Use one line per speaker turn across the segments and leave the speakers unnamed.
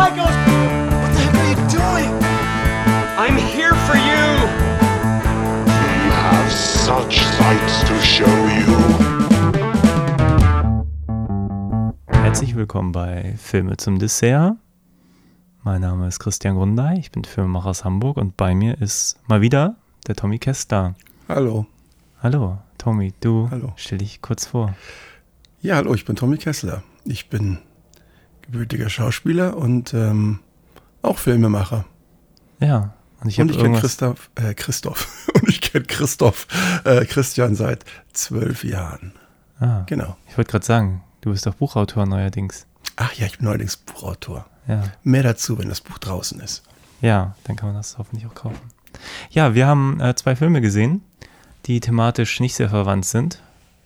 create psychos.
What the heck are you doing?
I'm here for you!
We have such sights to show you.
Herzlich willkommen bei Filme zum Dessert. Mein Name ist Christian Grundei, ich bin Filmemacher aus Hamburg und bei mir ist mal wieder der Tommy Kester.
Hallo.
Hallo, Tommy, du
Hallo.
stell dich kurz vor.
Ja, hallo, ich bin Tommy Kessler. Ich bin gebürtiger Schauspieler und ähm, auch Filmemacher.
Ja, und ich
und ich kenne. Christoph, äh, Christoph. und ich kenne Christoph, äh, Christian seit zwölf Jahren.
Ah,
Genau.
ich wollte gerade sagen, du bist doch Buchautor neuerdings.
Ach ja, ich bin neuerdings Buchautor.
Ja.
Mehr dazu, wenn das Buch draußen ist.
Ja, dann kann man das hoffentlich auch kaufen. Ja, wir haben äh, zwei Filme gesehen, die thematisch nicht sehr verwandt sind.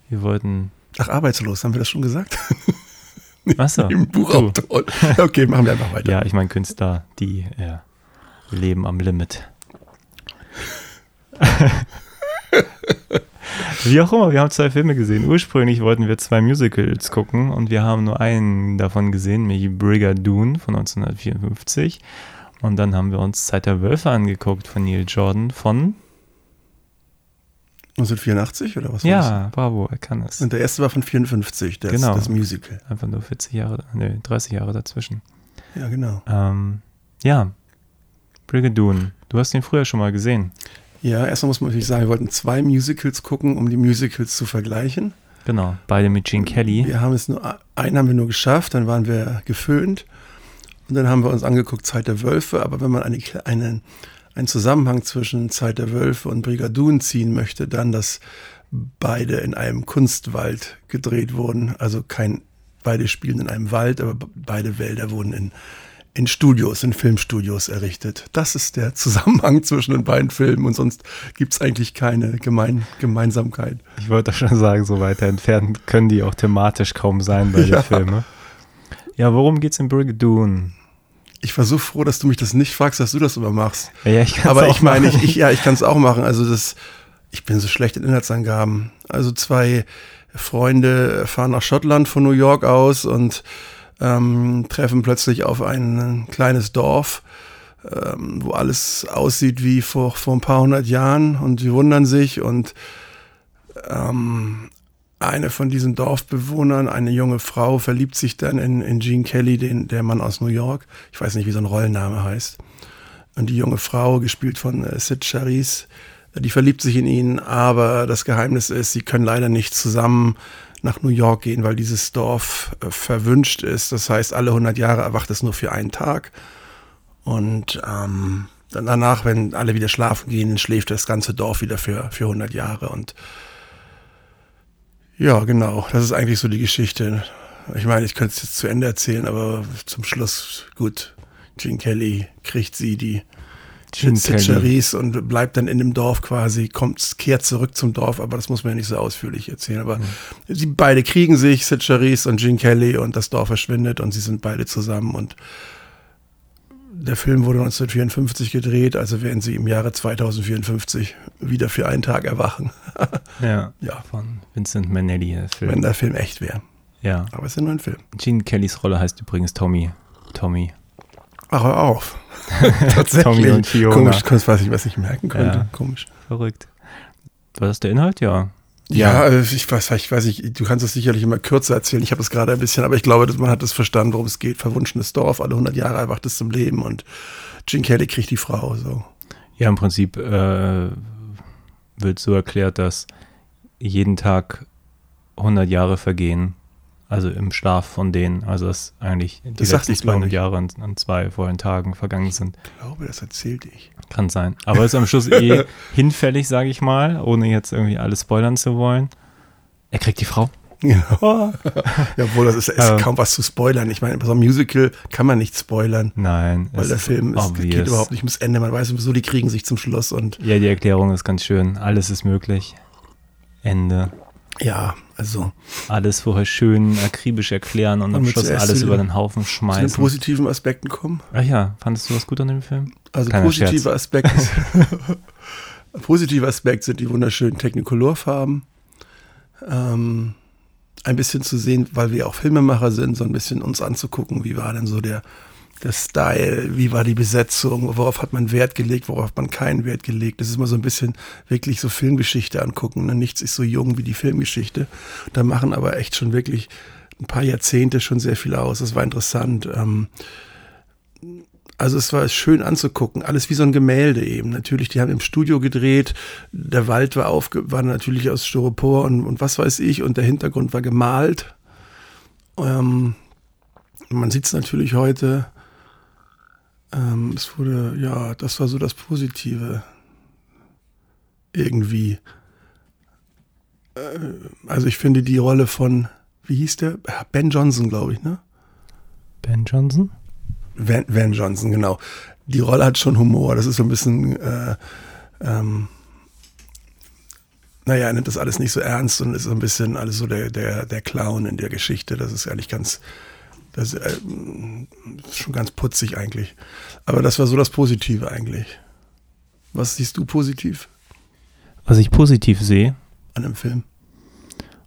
Wir wollten.
Ach, arbeitslos, haben wir das schon gesagt?
Achso.
Im Buchautor. Okay, machen wir einfach weiter.
Ja, ich meine Künstler, die äh, leben am Limit. Wie auch immer, wir haben zwei Filme gesehen. Ursprünglich wollten wir zwei Musicals gucken und wir haben nur einen davon gesehen, nämlich Brigadoon von 1954. Und dann haben wir uns Zeit der Wölfe angeguckt von Neil Jordan von.
1984 oder was war
Ja, bravo, er kann es.
das? Und der erste war von 54, das,
Genau.
das Musical.
Einfach nur 40 Jahre, nee, 30 Jahre dazwischen.
Ja, genau.
Ähm, ja, Brigadoon. Du hast ihn früher schon mal gesehen.
Ja, erstmal muss man natürlich sagen, wir wollten zwei Musicals gucken, um die Musicals zu vergleichen.
Genau, beide mit Gene Kelly.
Wir haben es nur, einen haben wir nur geschafft, dann waren wir geföhnt und dann haben wir uns angeguckt Zeit der Wölfe, aber wenn man eine, einen, einen Zusammenhang zwischen Zeit der Wölfe und Brigadoon ziehen möchte, dann, dass beide in einem Kunstwald gedreht wurden, also kein, beide spielen in einem Wald, aber beide Wälder wurden in, in Studios, in Filmstudios errichtet. Das ist der Zusammenhang zwischen den beiden Filmen und sonst gibt es eigentlich keine Gemein, Gemeinsamkeit.
Ich wollte schon sagen, so weiter entfernt können die auch thematisch kaum sein bei
Ja.
den Filmen. Ja, worum geht's in Brigadoon?
Ich war so froh, dass du mich das nicht fragst, dass du das immer machst.
Ja, ich kann's
Aber
auch
ich meine, ich, ich, ja, ich kann es auch machen. Also das, ich bin so schlecht in Inhaltsangaben. Also zwei Freunde fahren nach Schottland von New York aus und ähm, treffen plötzlich auf ein kleines Dorf, ähm, wo alles aussieht wie vor, vor ein paar hundert Jahren und sie wundern sich und ähm, eine von diesen Dorfbewohnern, eine junge Frau, verliebt sich dann in, in Gene Kelly, den, der Mann aus New York. Ich weiß nicht, wie so ein Rollenname heißt. Und die junge Frau, gespielt von äh, Sid Charisse, die verliebt sich in ihn, aber das Geheimnis ist, sie können leider nicht zusammen nach New York gehen, weil dieses Dorf äh, verwünscht ist. Das heißt, alle 100 Jahre erwacht es nur für einen Tag. Und ähm, danach, wenn alle wieder schlafen gehen, schläft das ganze Dorf wieder für, für 100 Jahre. Und ja, genau, das ist eigentlich so die Geschichte. Ich meine, ich könnte es jetzt zu Ende erzählen, aber zum Schluss, gut, Gene Kelly kriegt sie, die. Charisse und bleibt dann in dem Dorf quasi, kommt, kehrt zurück zum Dorf, aber das muss man ja nicht so ausführlich erzählen. Aber sie beide kriegen sich, Sid und Gene Kelly, und das Dorf verschwindet und sie sind beide zusammen und der Film wurde 1954 gedreht, also werden sie im Jahre 2054 wieder für einen Tag erwachen,
Ja,
Ja.
von Vincent Manelli, der Film.
wenn der Film echt wäre.
ja.
Aber es ist ja nur ein Film.
Gene Kellys Rolle heißt übrigens Tommy. Tommy.
Ach, hör auf. Tatsächlich.
Tommy und Fiona.
Komisch, weiß ich, was ich merken könnte.
Ja.
Komisch.
Verrückt. War das der Inhalt? Ja.
Ja, äh, ich weiß, ich weiß nicht, du kannst es sicherlich immer kürzer erzählen. Ich habe es gerade ein bisschen, aber ich glaube, dass man hat es verstanden, worum es geht. Verwunschenes Dorf, alle 100 Jahre erwacht es zum Leben und Gene Kelly kriegt die Frau. So.
Ja, im Prinzip äh, wird so erklärt, dass jeden Tag 100 Jahre vergehen. Also im schlaf von denen. Also dass eigentlich die
Das
letzten
ich, glaub
200
ich.
Jahre an, an zwei vollen Tagen vergangen sind.
Ich glaube, das erzählte ich.
Kann sein. Aber ist am Schluss eh hinfällig, sage ich mal, ohne jetzt irgendwie alles spoilern zu wollen. Er kriegt die Frau.
Genau. ja, obwohl das ist, ist
Ähm.
kaum was zu spoilern. Ich meine, bei so einem Musical kann man nicht spoilern,
Nein.
weil der Film ist, geht überhaupt nicht ums Ende. Man weiß sowieso, die kriegen sich zum Schluss und
Ja, die Erklärung ist ganz schön. Alles ist möglich. Ende.
Ja, also
Alles vorher schön akribisch erklären und am Schluss alles über
den-
Haufen
zu den
schmeißen.
positiven Aspekten kommen.
Ach ja, fandest du was gut an dem Film?
Also
Kleiner
positiver Aspekt ist, positiver Aspekt sind die wunderschönen Technicolor-Farben. Ähm, ein bisschen zu sehen, weil wir auch Filmemacher sind, so ein bisschen uns anzugucken, wie war denn so der, der Style, wie war die Besetzung, worauf hat man Wert gelegt, worauf hat man keinen Wert gelegt. Das ist immer so ein bisschen wirklich so Filmgeschichte angucken. Ne? Nichts ist so jung wie die Filmgeschichte. Da machen aber echt schon wirklich ein paar Jahrzehnte schon sehr viel aus. Das war interessant. Ähm, also es war schön anzugucken, alles wie so ein Gemälde eben. Natürlich, die haben im Studio gedreht, der Wald war, aufge war natürlich aus Styropor und, und was weiß ich und der Hintergrund war gemalt. Ähm, man sieht es natürlich heute. Ähm, es wurde, ja, das war so das Positive. Irgendwie. Äh, also ich finde die Rolle von, wie hieß der? Ben Johnson, glaube ich, ne?
Ben Johnson?
Van, Van Johnson, genau. Die Rolle hat schon Humor. Das ist so ein bisschen, äh, ähm, naja, er nimmt das alles nicht so ernst und ist so ein bisschen alles so der, der, der Clown in der Geschichte. Das ist eigentlich ganz, das ist, äh, schon ganz putzig eigentlich. Aber das war so das Positive eigentlich. Was siehst du positiv
Was ich positiv sehe,
an dem Film?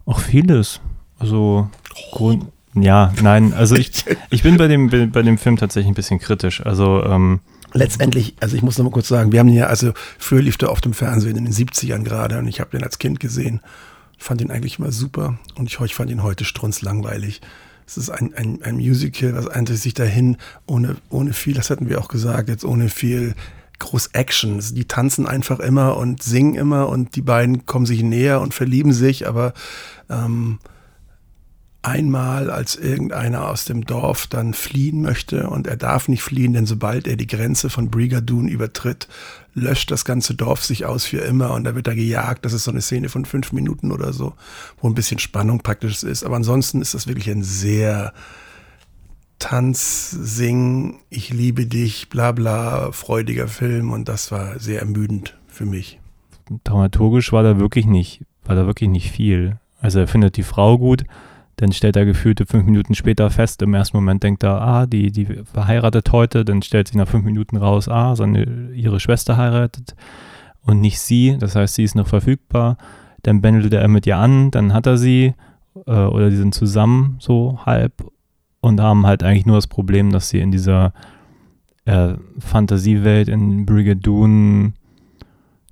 auch vieles. Also, Grund, ja, nein, also ich, ich bin bei dem, bei dem Film tatsächlich ein bisschen kritisch. Also, ähm,
Letztendlich, also ich muss noch mal kurz sagen, wir haben ihn ja, also früher lief der oft im Fernsehen in den 70ern gerade und ich habe den als Kind gesehen. Fand ihn eigentlich immer super und ich, ich fand ihn heute strunzlangweilig. Es ist ein, ein, ein Musical, was eigentlich sich dahin ohne, ohne viel, das hatten wir auch gesagt, jetzt ohne viel groß Action. Die tanzen einfach immer und singen immer und die beiden kommen sich näher und verlieben sich, aber ähm, einmal, als irgendeiner aus dem Dorf dann fliehen möchte und er darf nicht fliehen, denn sobald er die Grenze von Brigadoon übertritt, löscht das ganze Dorf sich aus für immer und da wird er gejagt. Das ist so eine Szene von fünf Minuten oder so, wo ein bisschen Spannung praktisch ist. Aber ansonsten ist das wirklich ein sehr Tanz, Sing, ich liebe dich, bla bla, freudiger Film und das war sehr ermüdend für mich.
dramaturgisch war da wirklich nicht, war da wirklich nicht viel. Also er findet die Frau gut, dann stellt er gefühlte fünf Minuten später fest, im ersten Moment denkt er, ah, die, die verheiratet heute, dann stellt sich nach fünf Minuten raus, ah, seine, ihre Schwester heiratet und nicht sie, das heißt, sie ist noch verfügbar. Dann bändelt er mit ihr an, dann hat er sie äh, oder die sind zusammen so halb und haben halt eigentlich nur das Problem, dass sie in dieser äh, Fantasiewelt in Brigadoon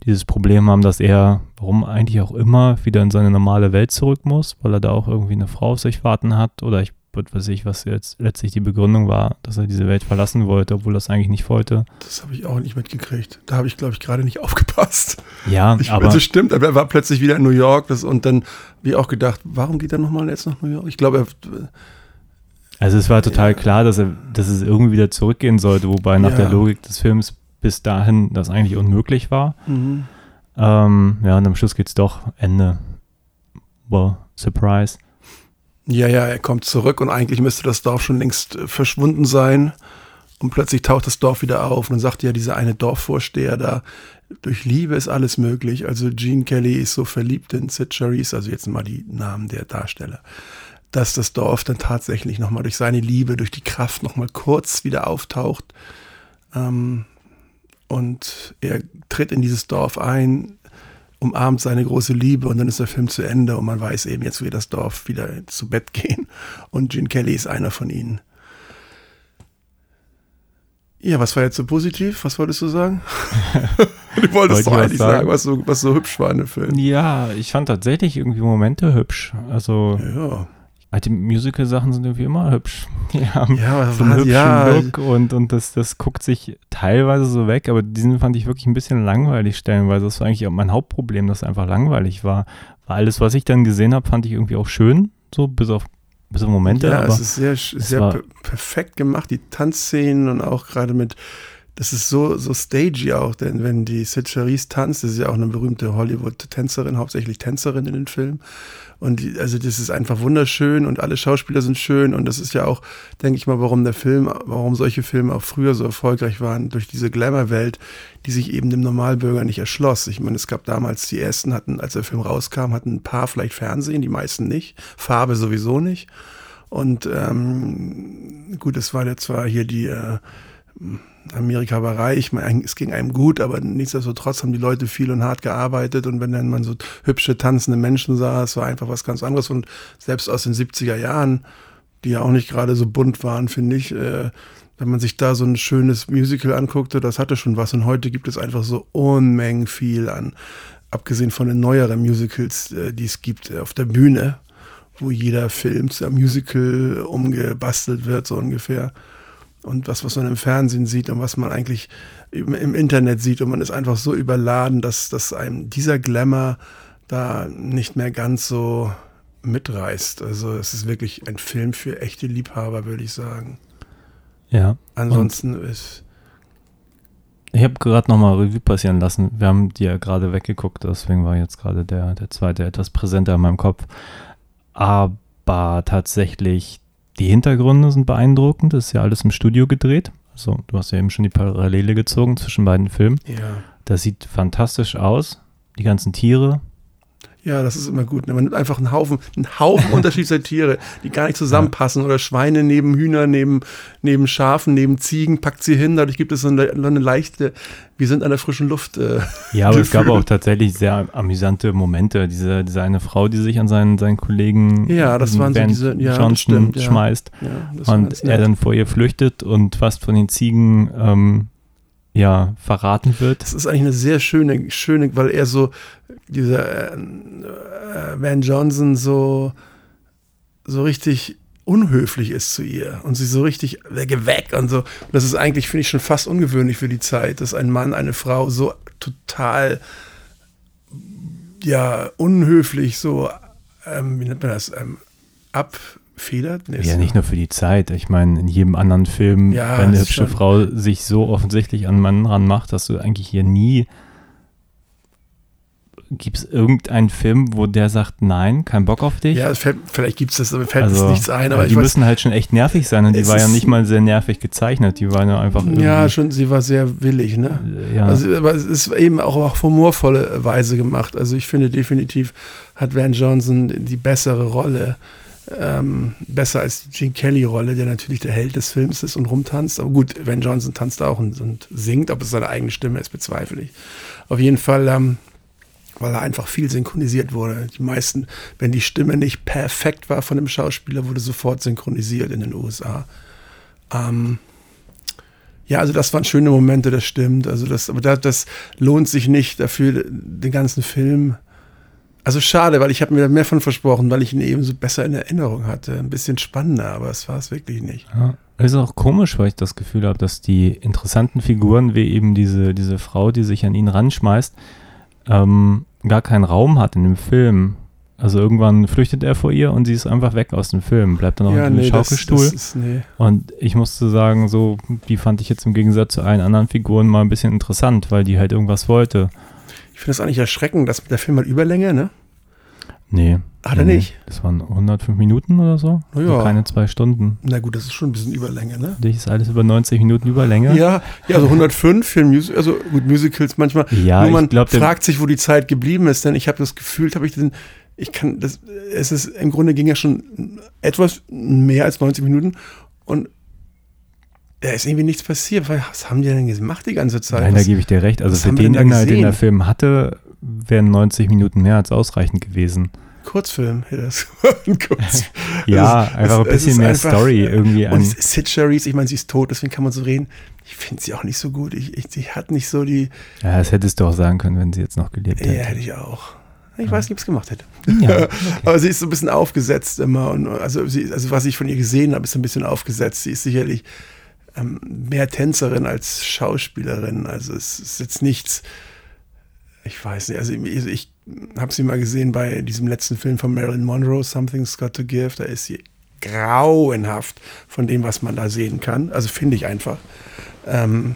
dieses Problem haben, dass er, warum eigentlich auch immer, wieder in seine normale Welt zurück muss, weil er da auch irgendwie eine Frau auf sich warten hat oder ich weiß ich, was jetzt letztlich die Begründung war, dass er diese Welt verlassen wollte, obwohl er das eigentlich nicht wollte.
Das habe ich auch nicht mitgekriegt. Da habe ich, glaube ich, gerade nicht aufgepasst.
Ja,
Ich,
aber
das stimmt, aber er war plötzlich wieder in New York das, und dann, wie auch gedacht, warum geht er nochmal jetzt nach New York? Ich glaube, er,
also es war total klar, dass er, dass es irgendwie wieder zurückgehen sollte, wobei nach
Ja.
der Logik des Films bis dahin das eigentlich unmöglich war.
mhm.
Ähm, ja, und am Schluss geht's doch Ende. Well, Surprise.
ja, ja, er kommt zurück und eigentlich müsste das Dorf schon längst äh, verschwunden sein. Und plötzlich taucht das Dorf wieder auf und dann sagt ja dieser eine Dorfvorsteher da, durch Liebe ist alles möglich. Also Gene Kelly ist so verliebt in Sid Charisse, also jetzt mal die Namen der Darsteller, dass das Dorf dann tatsächlich nochmal durch seine Liebe, durch die Kraft nochmal kurz wieder auftaucht. Ähm, und er tritt in dieses Dorf ein, umarmt seine große Liebe und dann ist der Film zu Ende und man weiß eben, jetzt wird das Dorf wieder zu Bett gehen und Gene Kelly ist einer von ihnen. Ja, was war jetzt so positiv? Was wolltest du sagen? du wolltest doch
was
eigentlich sagen,
sagen?
was, so, was so hübsch war in dem Film.
Ja, ich fand tatsächlich irgendwie Momente hübsch. Also
Ja,
alte Musical-Sachen sind irgendwie immer hübsch. Die haben
ja, aber
so einen hübschen
ja,
Look und, und das, das guckt sich teilweise so weg, aber diesen fand ich wirklich ein bisschen langweilig stellenweise. Das war eigentlich auch mein Hauptproblem, dass es einfach langweilig war. Weil alles, was ich dann gesehen habe, fand ich irgendwie auch schön, so bis auf, bis auf Momente.
ja
aber
es ist sehr, sehr
war-
per perfekt gemacht, die Tanzszenen und auch gerade mit, das ist so, so stagey auch, denn wenn die Sid Charisse tanzt, das ist ja auch eine berühmte Hollywood-Tänzerin, hauptsächlich Tänzerin in den Filmen. Und die, also das ist einfach wunderschön und alle Schauspieler sind schön und das ist ja auch, denke ich mal, warum der Film, warum solche Filme auch früher so erfolgreich waren, durch diese Glamour-Welt, die sich eben dem Normalbürger nicht erschloss. Ich meine, es gab damals, die ersten hatten, als der Film rauskam, hatten ein paar vielleicht Fernsehen, die meisten nicht, Farbe sowieso nicht. Und ähm, gut, es war ja zwar hier die äh, Amerika war reich, es ging einem gut, aber nichtsdestotrotz haben die Leute viel und hart gearbeitet und wenn dann man so hübsche, tanzende Menschen sah, es war einfach was ganz anderes und selbst aus den 70er Jahren, die ja auch nicht gerade so bunt waren, finde ich, äh, wenn man sich da so ein schönes Musical anguckte, das hatte schon was und heute gibt es einfach so Unmengen viel an, abgesehen von den neueren Musicals, äh, die es gibt äh, auf der Bühne, wo jeder Film zu einem Musical umgebastelt wird, so ungefähr und was, was man im Fernsehen sieht und was man eigentlich im, im Internet sieht und man ist einfach so überladen, dass, dass einem dieser Glamour da nicht mehr ganz so mitreißt. Also es ist wirklich ein Film für echte Liebhaber, würde ich sagen.
Ja.
Ansonsten ist.
Ich habe gerade nochmal Revue passieren lassen. Wir haben die ja gerade weggeguckt, deswegen war jetzt gerade der, der zweite etwas präsenter in meinem Kopf. Aber tatsächlich die Hintergründe sind beeindruckend, das ist ja alles im Studio gedreht. Also, du hast ja eben schon die Parallele gezogen zwischen beiden Filmen.
Ja.
Das sieht fantastisch aus. Die ganzen Tiere,
Ja, das ist immer gut. ne? Man nimmt einfach einen Haufen, einen Haufen unterschiedlicher Tiere, die gar nicht zusammenpassen. Oder Schweine neben Hühner, neben, neben Schafen, neben Ziegen, packt sie hin. Dadurch gibt es so eine, eine leichte, wir sind an der frischen Luft. Äh,
Ja, aber es gab
Gefühl.
auch tatsächlich sehr amüsante Momente. Diese, diese eine Frau, die sich an seinen, seinen Kollegen
Ja, das waren so diese- ja, das
Johnson
stimmt, ja.
schmeißt
ja,
und er dann vor ihr flüchtet und fast von den Ziegen ähm, ja, verraten wird.
Das ist eigentlich eine sehr schöne, schöne, weil er so, dieser äh, äh, Van Johnson so, so richtig unhöflich ist zu ihr und sie so richtig weg, und so. Und das ist eigentlich, finde ich, schon fast ungewöhnlich für die Zeit, dass ein Mann eine Frau so total, ja, unhöflich, so, ähm, wie nennt man das, ähm, abfedert? Nee,
Ja, nicht nur für die Zeit. Ich meine, in jedem anderen Film,
Ja,
wenn eine hübsche
schon-
Frau sich so offensichtlich an einen Mann ranmacht, dass du eigentlich hier nie. Gibt es irgendeinen Film, wo der sagt, nein, kein Bock auf dich?
Ja, fällt, vielleicht gibt es das, aber fällt
also,
nichts ein. Aber
ja, die
weiß,
müssen halt schon echt nervig sein und die war ja nicht mal sehr nervig gezeichnet. Die war ja einfach
ja, schon, sie war sehr willig, ne?
ja.
Also, aber es ist eben auch auf humorvolle Weise gemacht. Also ich finde definitiv hat Van Johnson die bessere Rolle. Ähm, besser als die Gene Kelly-Rolle, der natürlich der Held des Films ist und rumtanzt. Aber gut, Van Johnson tanzt auch und, und singt, ob es seine eigene Stimme ist, bezweifle ich. Auf jeden Fall, ähm, weil er einfach viel synchronisiert wurde. Die meisten, wenn die Stimme nicht perfekt war von dem Schauspieler, wurde sofort synchronisiert in den USA. Ähm, ja, also das waren schöne Momente, das stimmt. Also das, aber das, das lohnt sich nicht dafür, den ganzen Film. Also schade, weil ich habe mir da mehr von versprochen, weil ich ihn eben so besser in Erinnerung hatte. Ein bisschen spannender, aber es war es wirklich nicht.
Ja. Es ist auch komisch, weil ich das Gefühl habe, dass die interessanten Figuren, wie eben diese, diese Frau, die sich an ihn ranschmeißt, ähm, gar keinen Raum hat in dem Film. Also irgendwann flüchtet er vor ihr und sie ist einfach weg aus dem Film, bleibt dann noch in dem
das,
Schaukelstuhl.
das ist, nee.
und ich musste sagen, so, die fand ich jetzt im Gegensatz zu allen anderen Figuren mal ein bisschen interessant, weil die halt irgendwas wollte.
Ich finde das eigentlich erschreckend, dass der Film hat Überlänge, ne?
Nee.
Hat er
nee,
nicht?
Das waren 105 Minuten oder so.
Na ja.
Also keine zwei Stunden.
Na gut, das ist schon ein bisschen Überlänge, ne?
Dich ist alles über 90 Minuten Überlänge.
Ja, ja, also 105 für Musical, also gut, Musicals manchmal.
Ja,
Nur man
ich glaube,
fragt sich, wo die Zeit geblieben ist, denn ich habe das Gefühl, habe ich den, ich kann, das, es ist, im Grunde ging ja schon etwas mehr als 90 Minuten und da ist irgendwie nichts passiert, was haben die denn gemacht die ganze Zeit?
Nein, da gebe ich dir recht. Also für den Inhalt, den der? Film hatte, wären 90 Minuten mehr als ausreichend gewesen.
Kurzfilm, hätte das ein Kurz.
Ja,
ist-
einfach ein
es
bisschen
ist
mehr
einfach-
Story irgendwie.
Und Sid Charisse, ich meine, sie ist tot, deswegen kann man so reden. Ich finde sie auch nicht so gut. Ich, ich, sie hat nicht so die.
ja, das hättest du auch sagen können, wenn sie jetzt noch gelebt
Ja,
hätte.
hätte ich auch. Ich weiß nicht, ob es gemacht hätte.
Ja,
Aber sie ist so ein bisschen aufgesetzt immer. Und also, sie, also was ich von ihr gesehen habe, ist ein bisschen aufgesetzt. Sie ist sicherlich ähm, mehr Tänzerin als Schauspielerin. Also es ist jetzt nichts. Ich weiß nicht. Also ich, ich habe sie mal gesehen bei diesem letzten Film von Marilyn Monroe, Something's Got to Give. Da ist sie grauenhaft von dem, was man da sehen kann. Also finde ich einfach. Ähm,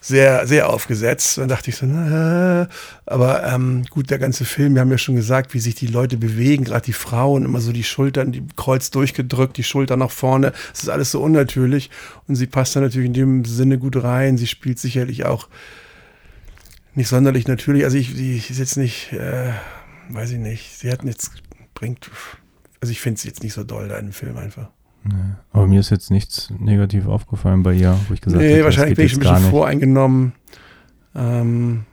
sehr, sehr aufgesetzt. Dann dachte ich so, na, aber ähm, gut, der ganze Film, wir haben ja schon gesagt, wie sich die Leute bewegen, gerade die Frauen, immer so die Schultern, die Kreuz durchgedrückt, die Schultern nach vorne. Es ist alles so unnatürlich und sie passt da natürlich in dem Sinne gut rein. Sie spielt sicherlich auch nicht sonderlich natürlich. Also ich, sie ist jetzt nicht, äh, weiß ich nicht, sie hat nichts, bringt, also ich finde sie jetzt nicht so doll da in dem Film einfach.
Aber mir ist jetzt nichts negativ aufgefallen bei ihr, wo ich gesagt
Nee,
das
wahrscheinlich bin ich ein bisschen voreingenommen. Ähm,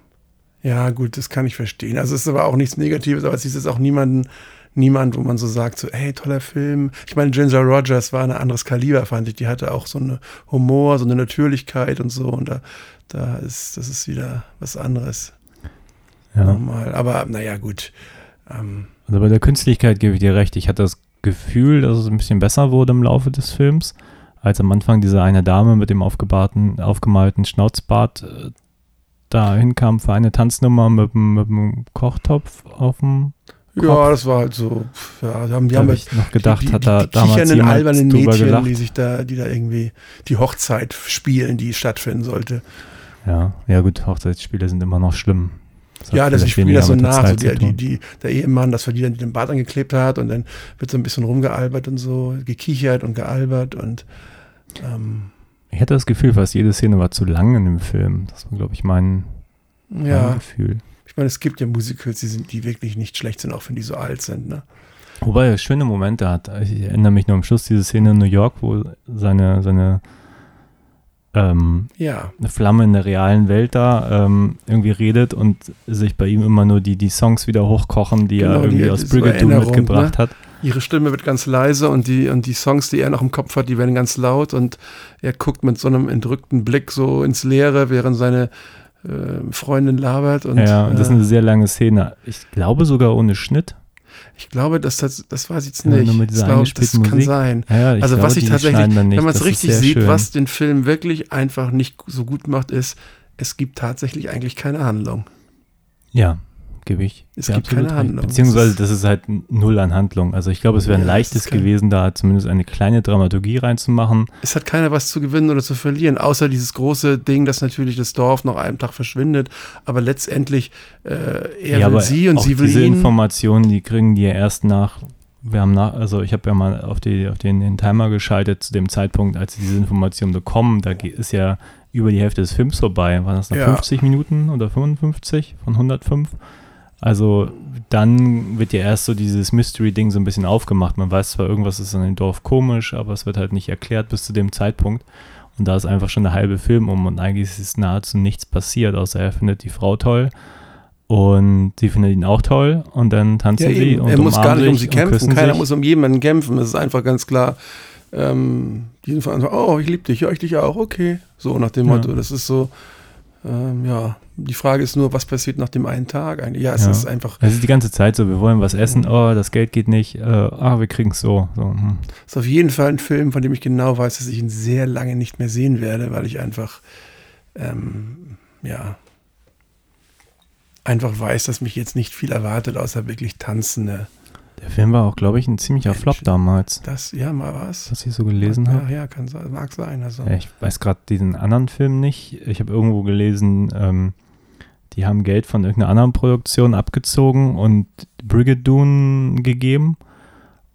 ja, gut, das kann ich verstehen. Also es ist aber auch nichts Negatives, aber es ist jetzt auch niemanden, niemand, wo man so sagt, so, hey, toller Film. Ich meine, Ginger Rogers war ein anderes Kaliber, fand ich. Die hatte auch so eine Humor, so eine Natürlichkeit und so. Und da, da ist, das ist wieder was anderes.
Ja.
Nochmal. Aber naja, gut. Ähm,
Also bei der Künstlichkeit gebe ich dir recht. Ich hatte das Gefühl, dass es ein bisschen besser wurde im Laufe des Films, als am Anfang diese eine Dame mit dem aufgemalten Schnauzbart äh, da hinkam für eine Tanznummer mit, dem Kochtopf auf dem
ja,
Kopf.
das war halt so. Ja, haben, die
Da
haben
habe
halt
ich noch gedacht,
die, die,
hat da damals jemand
albernen Mädchen,
gelacht.
die sich da, die da irgendwie die Hochzeit spielen, die stattfinden sollte.
Ja, ja gut, Hochzeitsspiele sind immer noch schlimm.
Ja, das ich spiele das so nach, so die, die, die, der Ehemann, das war die, dann, die den Bart angeklebt hat und dann wird so ein bisschen rumgealbert und so, gekichert und gealbert und ähm,
Ich hatte das Gefühl, fast jede Szene war zu lang in dem Film. Das war, glaube ich, mein, mein
ja,
Gefühl.
ich meine, es gibt ja Musicals, die sind, die wirklich nicht schlecht sind, auch wenn die so alt sind, ne?
Wobei er schöne Momente hat. Ich erinnere mich nur am Schluss diese Szene in New York, wo seine, seine ähm,
Ja,
eine Flamme in der realen Welt da ähm, irgendwie redet und sich bei ihm immer nur die, die Songs wieder hochkochen, die
Genau,
er irgendwie
die-
aus Brigadoon
Erinnerung,
mitgebracht
ne?
hat.
ihre Stimme wird ganz leise und die, und die Songs, die er noch im Kopf hat, die werden ganz laut und er guckt mit so einem entrückten Blick so ins Leere, während seine äh, Freundin labert und
ja, und das ist
äh,
eine sehr lange Szene. Ich glaube sogar ohne Schnitt.
Ich glaube, dass das, das weiß ich jetzt
Ja,
nicht.
mit
ich
dieser
glaube, das
eingespielten
kann
Musik.
sein.
Ja, ja,
also
glaube,
was ich tatsächlich,
nicht.
wenn man es richtig sieht,
schön.
was den Film wirklich einfach nicht so gut macht, ist, es gibt tatsächlich eigentlich keine Handlung.
Ja, gebe ich.
Es gibt keine
recht.
Handlung.
Beziehungsweise
Das
ist halt null an Handlung. Also ich glaube, es wäre ein
Ja,
leichtes gewesen, da zumindest eine kleine Dramaturgie reinzumachen.
Es hat keiner was zu gewinnen oder zu verlieren, außer dieses große Ding, dass natürlich das Dorf nach einem Tag verschwindet. Aber letztendlich, äh, er will sie und sie will
diese
ihn.
Informationen, die kriegen die ja erst nach. Wir haben nach, also ich habe ja mal auf, die, auf den, den Timer geschaltet zu dem Zeitpunkt, als sie diese Informationen bekommen. Da ist ja über die Hälfte des Films vorbei. Waren das noch
Ja.
50 Minuten oder 55 von 105? Also dann wird ja erst so dieses Mystery-Ding so ein bisschen aufgemacht. Man weiß zwar, irgendwas ist an dem Dorf komisch, aber es wird halt nicht erklärt bis zu dem Zeitpunkt. Und da ist einfach schon der halbe Film um und eigentlich ist nahezu nichts passiert, außer er findet die Frau toll und sie findet ihn auch toll und dann
Ja,
tanzen sie
eben.
und
er muss gar nicht um sie kämpfen. Keiner
sich.
muss um jemanden kämpfen. Es ist einfach ganz klar. Ähm, die sind von Anfang an, oh, ich liebe dich, ja, ich dich auch, okay. So nach dem
Ja.
Motto. Das ist so, ähm, ja. Die Frage ist nur, was passiert nach dem einen Tag eigentlich? Ja, es
Ja.
ist einfach,
Es ist die ganze Zeit so, wir wollen was essen, oh, das Geld geht nicht, äh, ah, wir kriegen es so. so hm.
es ist auf jeden Fall ein Film, von dem ich genau weiß, dass ich ihn sehr lange nicht mehr sehen werde, weil ich einfach, ähm, ja, einfach weiß, dass mich jetzt nicht viel erwartet, außer wirklich tanzende.
Der Film war auch, glaube ich, ein ziemlicher
Mensch.
Flop damals,
Das, ja, mal was.
was ich so gelesen habe.
Ja, ja, kann mag sein. Also.
Ja, ich weiß gerade diesen anderen Film nicht. Ich habe irgendwo gelesen, ähm, die haben Geld von irgendeiner anderen Produktion abgezogen und Brigadoon gegeben.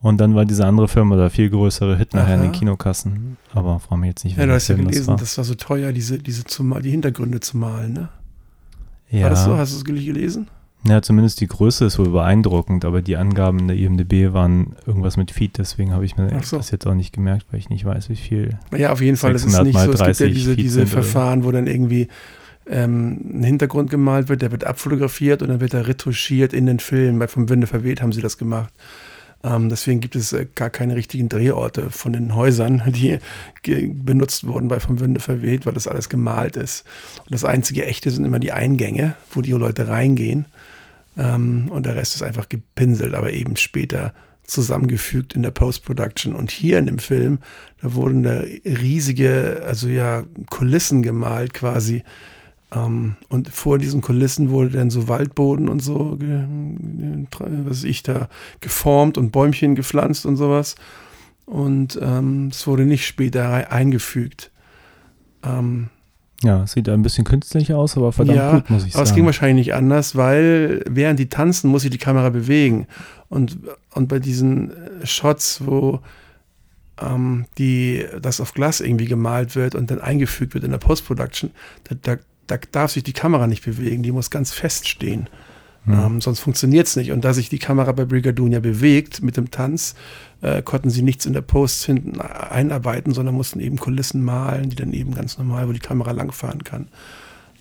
Und dann war dieser andere Film oder viel größere Hit nachher in den
Aha.
Kinokassen. Aber frage mich jetzt nicht,
Ja, du hast ja gelesen,
das
das war. so teuer, diese, diese zu mal, die Hintergründe zu malen, ne?
war.
War das so?
Ja.
Hast du es gelesen?
ja, zumindest die Größe ist wohl beeindruckend, aber die Angaben in der IMDb waren irgendwas mit Feet, deswegen habe ich mir
so.
das jetzt auch nicht gemerkt, weil ich nicht weiß, wie viel.
Naja, auf jeden Fall, es ist
600
nicht so. Es gibt ja
30
diese,
Feet
diese? Verfahren, wo dann irgendwie ähm, ein Hintergrund gemalt wird, der wird abfotografiert und dann wird er retuschiert in den Film. Bei Vom Winde verweht haben sie das gemacht. Ähm, deswegen gibt es äh, gar keine richtigen Drehorte von den Häusern, die benutzt wurden bei Vom Winde verweht, weil das alles gemalt ist. Und das einzige echte sind immer die Eingänge, wo die Leute reingehen. Ähm, und der Rest ist einfach gepinselt, aber eben später zusammengefügt in der Post-Production. Und hier in dem Film, da wurden da riesige, also ja, Kulissen gemalt quasi. Ähm, und vor diesen Kulissen wurde dann so Waldboden und so, was weiß ich da, geformt und Bäumchen gepflanzt und sowas. Und ähm, es wurde nicht später eingefügt. Ähm,
Ja, sieht ein bisschen künstlich aus, aber verdammt
Ja,
gut, muss ich
aber es
sagen.
ging wahrscheinlich nicht anders, weil während die tanzen, muss sich die Kamera bewegen. Und, und bei diesen äh, Shots, wo die, das auf Glas irgendwie gemalt wird und dann eingefügt wird in der Post-Production, da, da, da darf sich die Kamera nicht bewegen, die muss ganz fest stehen. Ähm, sonst funktioniert es nicht. Und da sich die Kamera bei Brigadoon ja bewegt mit dem Tanz, äh, konnten sie nichts in der Post hinten einarbeiten, sondern mussten eben Kulissen malen, die dann eben ganz normal, wo die Kamera langfahren kann.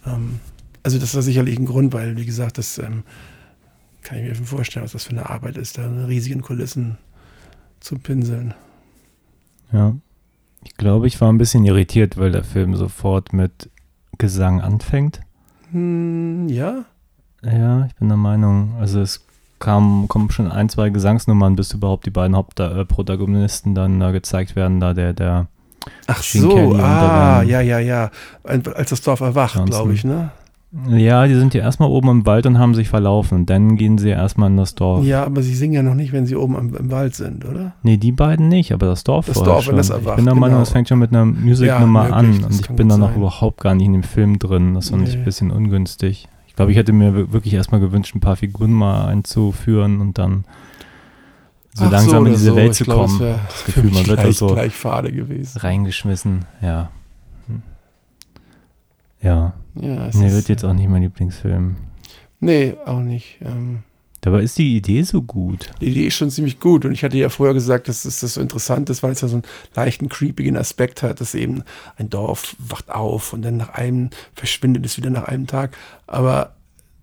Ähm, also das war sicherlich ein Grund, weil, wie gesagt, das ähm, kann ich mir schon vorstellen, was das für eine Arbeit ist, da in riesigen Kulissen zu pinseln.
Ja. Ich glaube, ich war ein bisschen irritiert, weil der Film sofort mit Gesang anfängt.
Hm, ja,
Ja, ich bin der Meinung. Also es kam, kommen schon ein, zwei Gesangsnummern, bis überhaupt die beiden Hauptprotagonisten dann da gezeigt werden, da der, der
Ach
Gene
so,
Kelly
ah, ja, ja, ja. Als das Dorf erwacht, glaube ich, ne?
Ja, die sind ja erstmal oben im Wald und haben sich verlaufen. Dann gehen sie erstmal in das Dorf.
Ja, aber sie singen ja noch nicht, wenn sie oben im, im Wald sind, oder?
Nee, die beiden nicht, aber das Dorf
Das Dorf, wenn
schon.
das
ich
erwacht,
bin der Meinung,
genau.
es fängt schon mit einer Musiknummer
Ja,
an
das
und ich bin da noch überhaupt gar nicht in dem Film drin. Das fand ich
Nee.
ein bisschen ungünstig. Ich glaube, ich hätte mir wir- wirklich erstmal gewünscht, ein paar Figuren mal einzuführen und dann so
Ach
langsam in
oder
diese
so.
Welt
Ich
zu
glaube, es
kommen. Das
für
Gefühl, man wird da so
gleich fade gewesen.
reingeschmissen. Ja. Ja,
Ja, es
nee, wird jetzt auch nicht mein Lieblingsfilm.
Nee, auch nicht. Ähm,
Dabei ist die Idee so gut.
die Idee ist schon ziemlich gut. Und ich hatte ja vorher gesagt, dass das, das so interessant ist, weil es ja so einen leichten, creepigen Aspekt hat, dass eben ein Dorf wacht auf und dann nach einem verschwindet es wieder nach einem Tag. Aber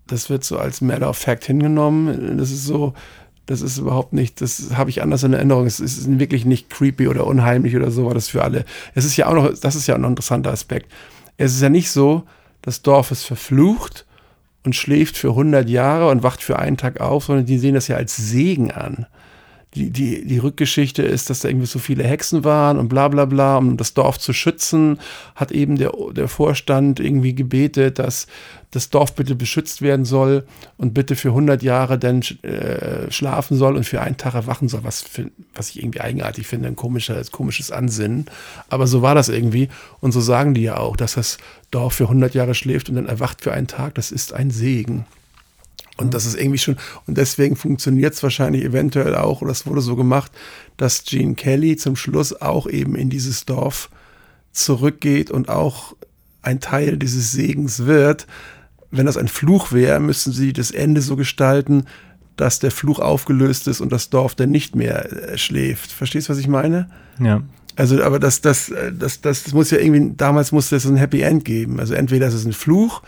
das wird so als Matter of Fact hingenommen. Das ist so, das ist überhaupt nicht, das habe ich anders in Erinnerung. Es ist wirklich nicht creepy oder unheimlich oder so, war das für alle. Es ist ja auch noch, das ist ja auch noch ein interessanter Aspekt. Es ist ja nicht so, das Dorf ist verflucht und schläft für 100 Jahre und wacht für einen Tag auf, sondern die sehen das ja als Segen an. Die, die, die Rückgeschichte ist, dass da irgendwie so viele Hexen waren und bla bla bla, um das Dorf zu schützen, hat eben der, der Vorstand irgendwie gebetet, dass das Dorf bitte beschützt werden soll und bitte für 100 Jahre dann äh, schlafen soll und für einen Tag erwachen soll, was, für, was ich irgendwie eigenartig finde, ein komischer, komisches Ansinnen. Aber so war das irgendwie und so sagen die ja auch, dass das Dorf für 100 Jahre schläft und dann erwacht für einen Tag, das ist ein Segen. Und das ist irgendwie schon, und deswegen funktioniert es wahrscheinlich eventuell auch, oder es wurde so gemacht, dass Gene Kelly zum Schluss auch eben in dieses Dorf zurückgeht und auch ein Teil dieses Segens wird. Wenn das ein Fluch wäre, müssten sie das Ende so gestalten, dass der Fluch aufgelöst ist und das Dorf dann nicht mehr äh, schläft. Verstehst du, was ich meine?
Ja.
Also, aber das, das, äh, das, das, das muss ja irgendwie, damals musste es ein Happy End geben. Also entweder ist es ein Fluch,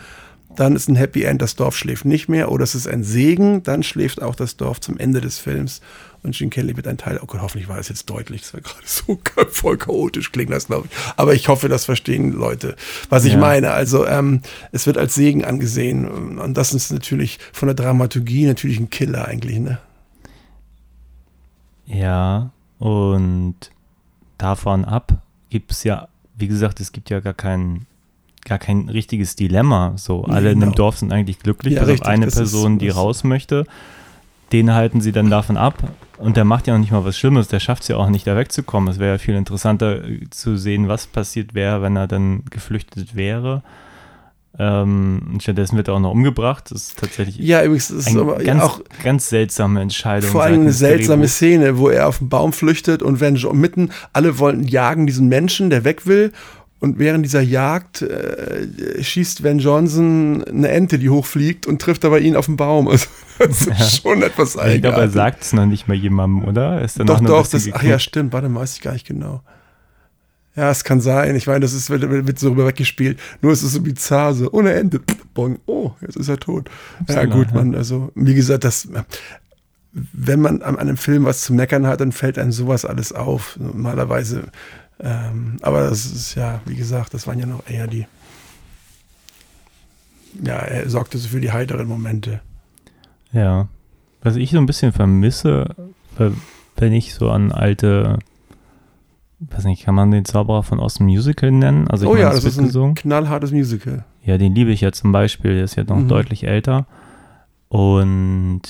dann ist ein Happy End, das Dorf schläft nicht mehr, oder es ist ein Segen, dann schläft auch das Dorf zum Ende des Films und Gene Kelly wird ein Teil. Oh Gott, hoffentlich war das jetzt deutlich, das war gerade so voll chaotisch, klingt das, glaube ich. Aber ich hoffe, das verstehen Leute, was ich
Ja.
meine. Also, ähm, es wird als Segen angesehen und das ist natürlich von der Dramaturgie natürlich ein Killer eigentlich, ne?
Ja, und davon ab gibt es ja, wie gesagt, es gibt ja gar kein, gar kein richtiges Dilemma. So, alle in
genau.
dem Dorf sind eigentlich glücklich,
Ja,
bis auf
richtig,
eine Person, die raus möchte. Den halten sie dann davon ab. Und der macht ja noch nicht mal was Schlimmes, der schafft es ja auch nicht, da wegzukommen. Es wäre ja viel interessanter äh, zu sehen, was passiert wäre, wenn er dann geflüchtet wäre. Ähm, und stattdessen wird er auch noch umgebracht. Das ist tatsächlich
Ja, übrigens, das ist aber
ganz,
auch
ganz seltsame Entscheidung.
Vor allem eine seltsame
Drehbuchs.
Szene, wo er auf den Baum flüchtet und wenn schon mitten, alle wollen jagen diesen Menschen, der weg will. Und während dieser Jagd äh, schießt Van Johnson eine Ente, die hochfliegt und trifft aber ihn auf den Baum. Also, das ist schon etwas
Ich glaube, er
eigenartig.
sagt es noch nicht mal jemandem, oder? Er ist
Doch,
noch
doch, das, ach ja, stimmt, warte mal, weiß ich gar nicht genau. Ja, es kann sein. Ich meine, das ist, wird, wird so rüber weggespielt. Nur es ist so bizarr, so ohne Ende. Bong, oh, jetzt ist er tot. Ja, gut,
ja.
man, also, wie gesagt, das, wenn man an einem Film was zu meckern hat, dann fällt einem sowas alles auf. Normalerweise. Ähm, aber das ist ja, wie gesagt, das waren ja noch eher die. Ja, er sorgte so für die heiteren Momente.
Ja. Was ich so ein bisschen vermisse, wenn ich so an alte, weiß nicht, kann man den Zauberer von Ost Musical nennen? Also ich
oh
meine,
ja, das ist ein
gesungen.
knallhartes Musical.
Ja, den liebe ich ja zum Beispiel. Der ist ja noch
Mhm.
deutlich älter. Und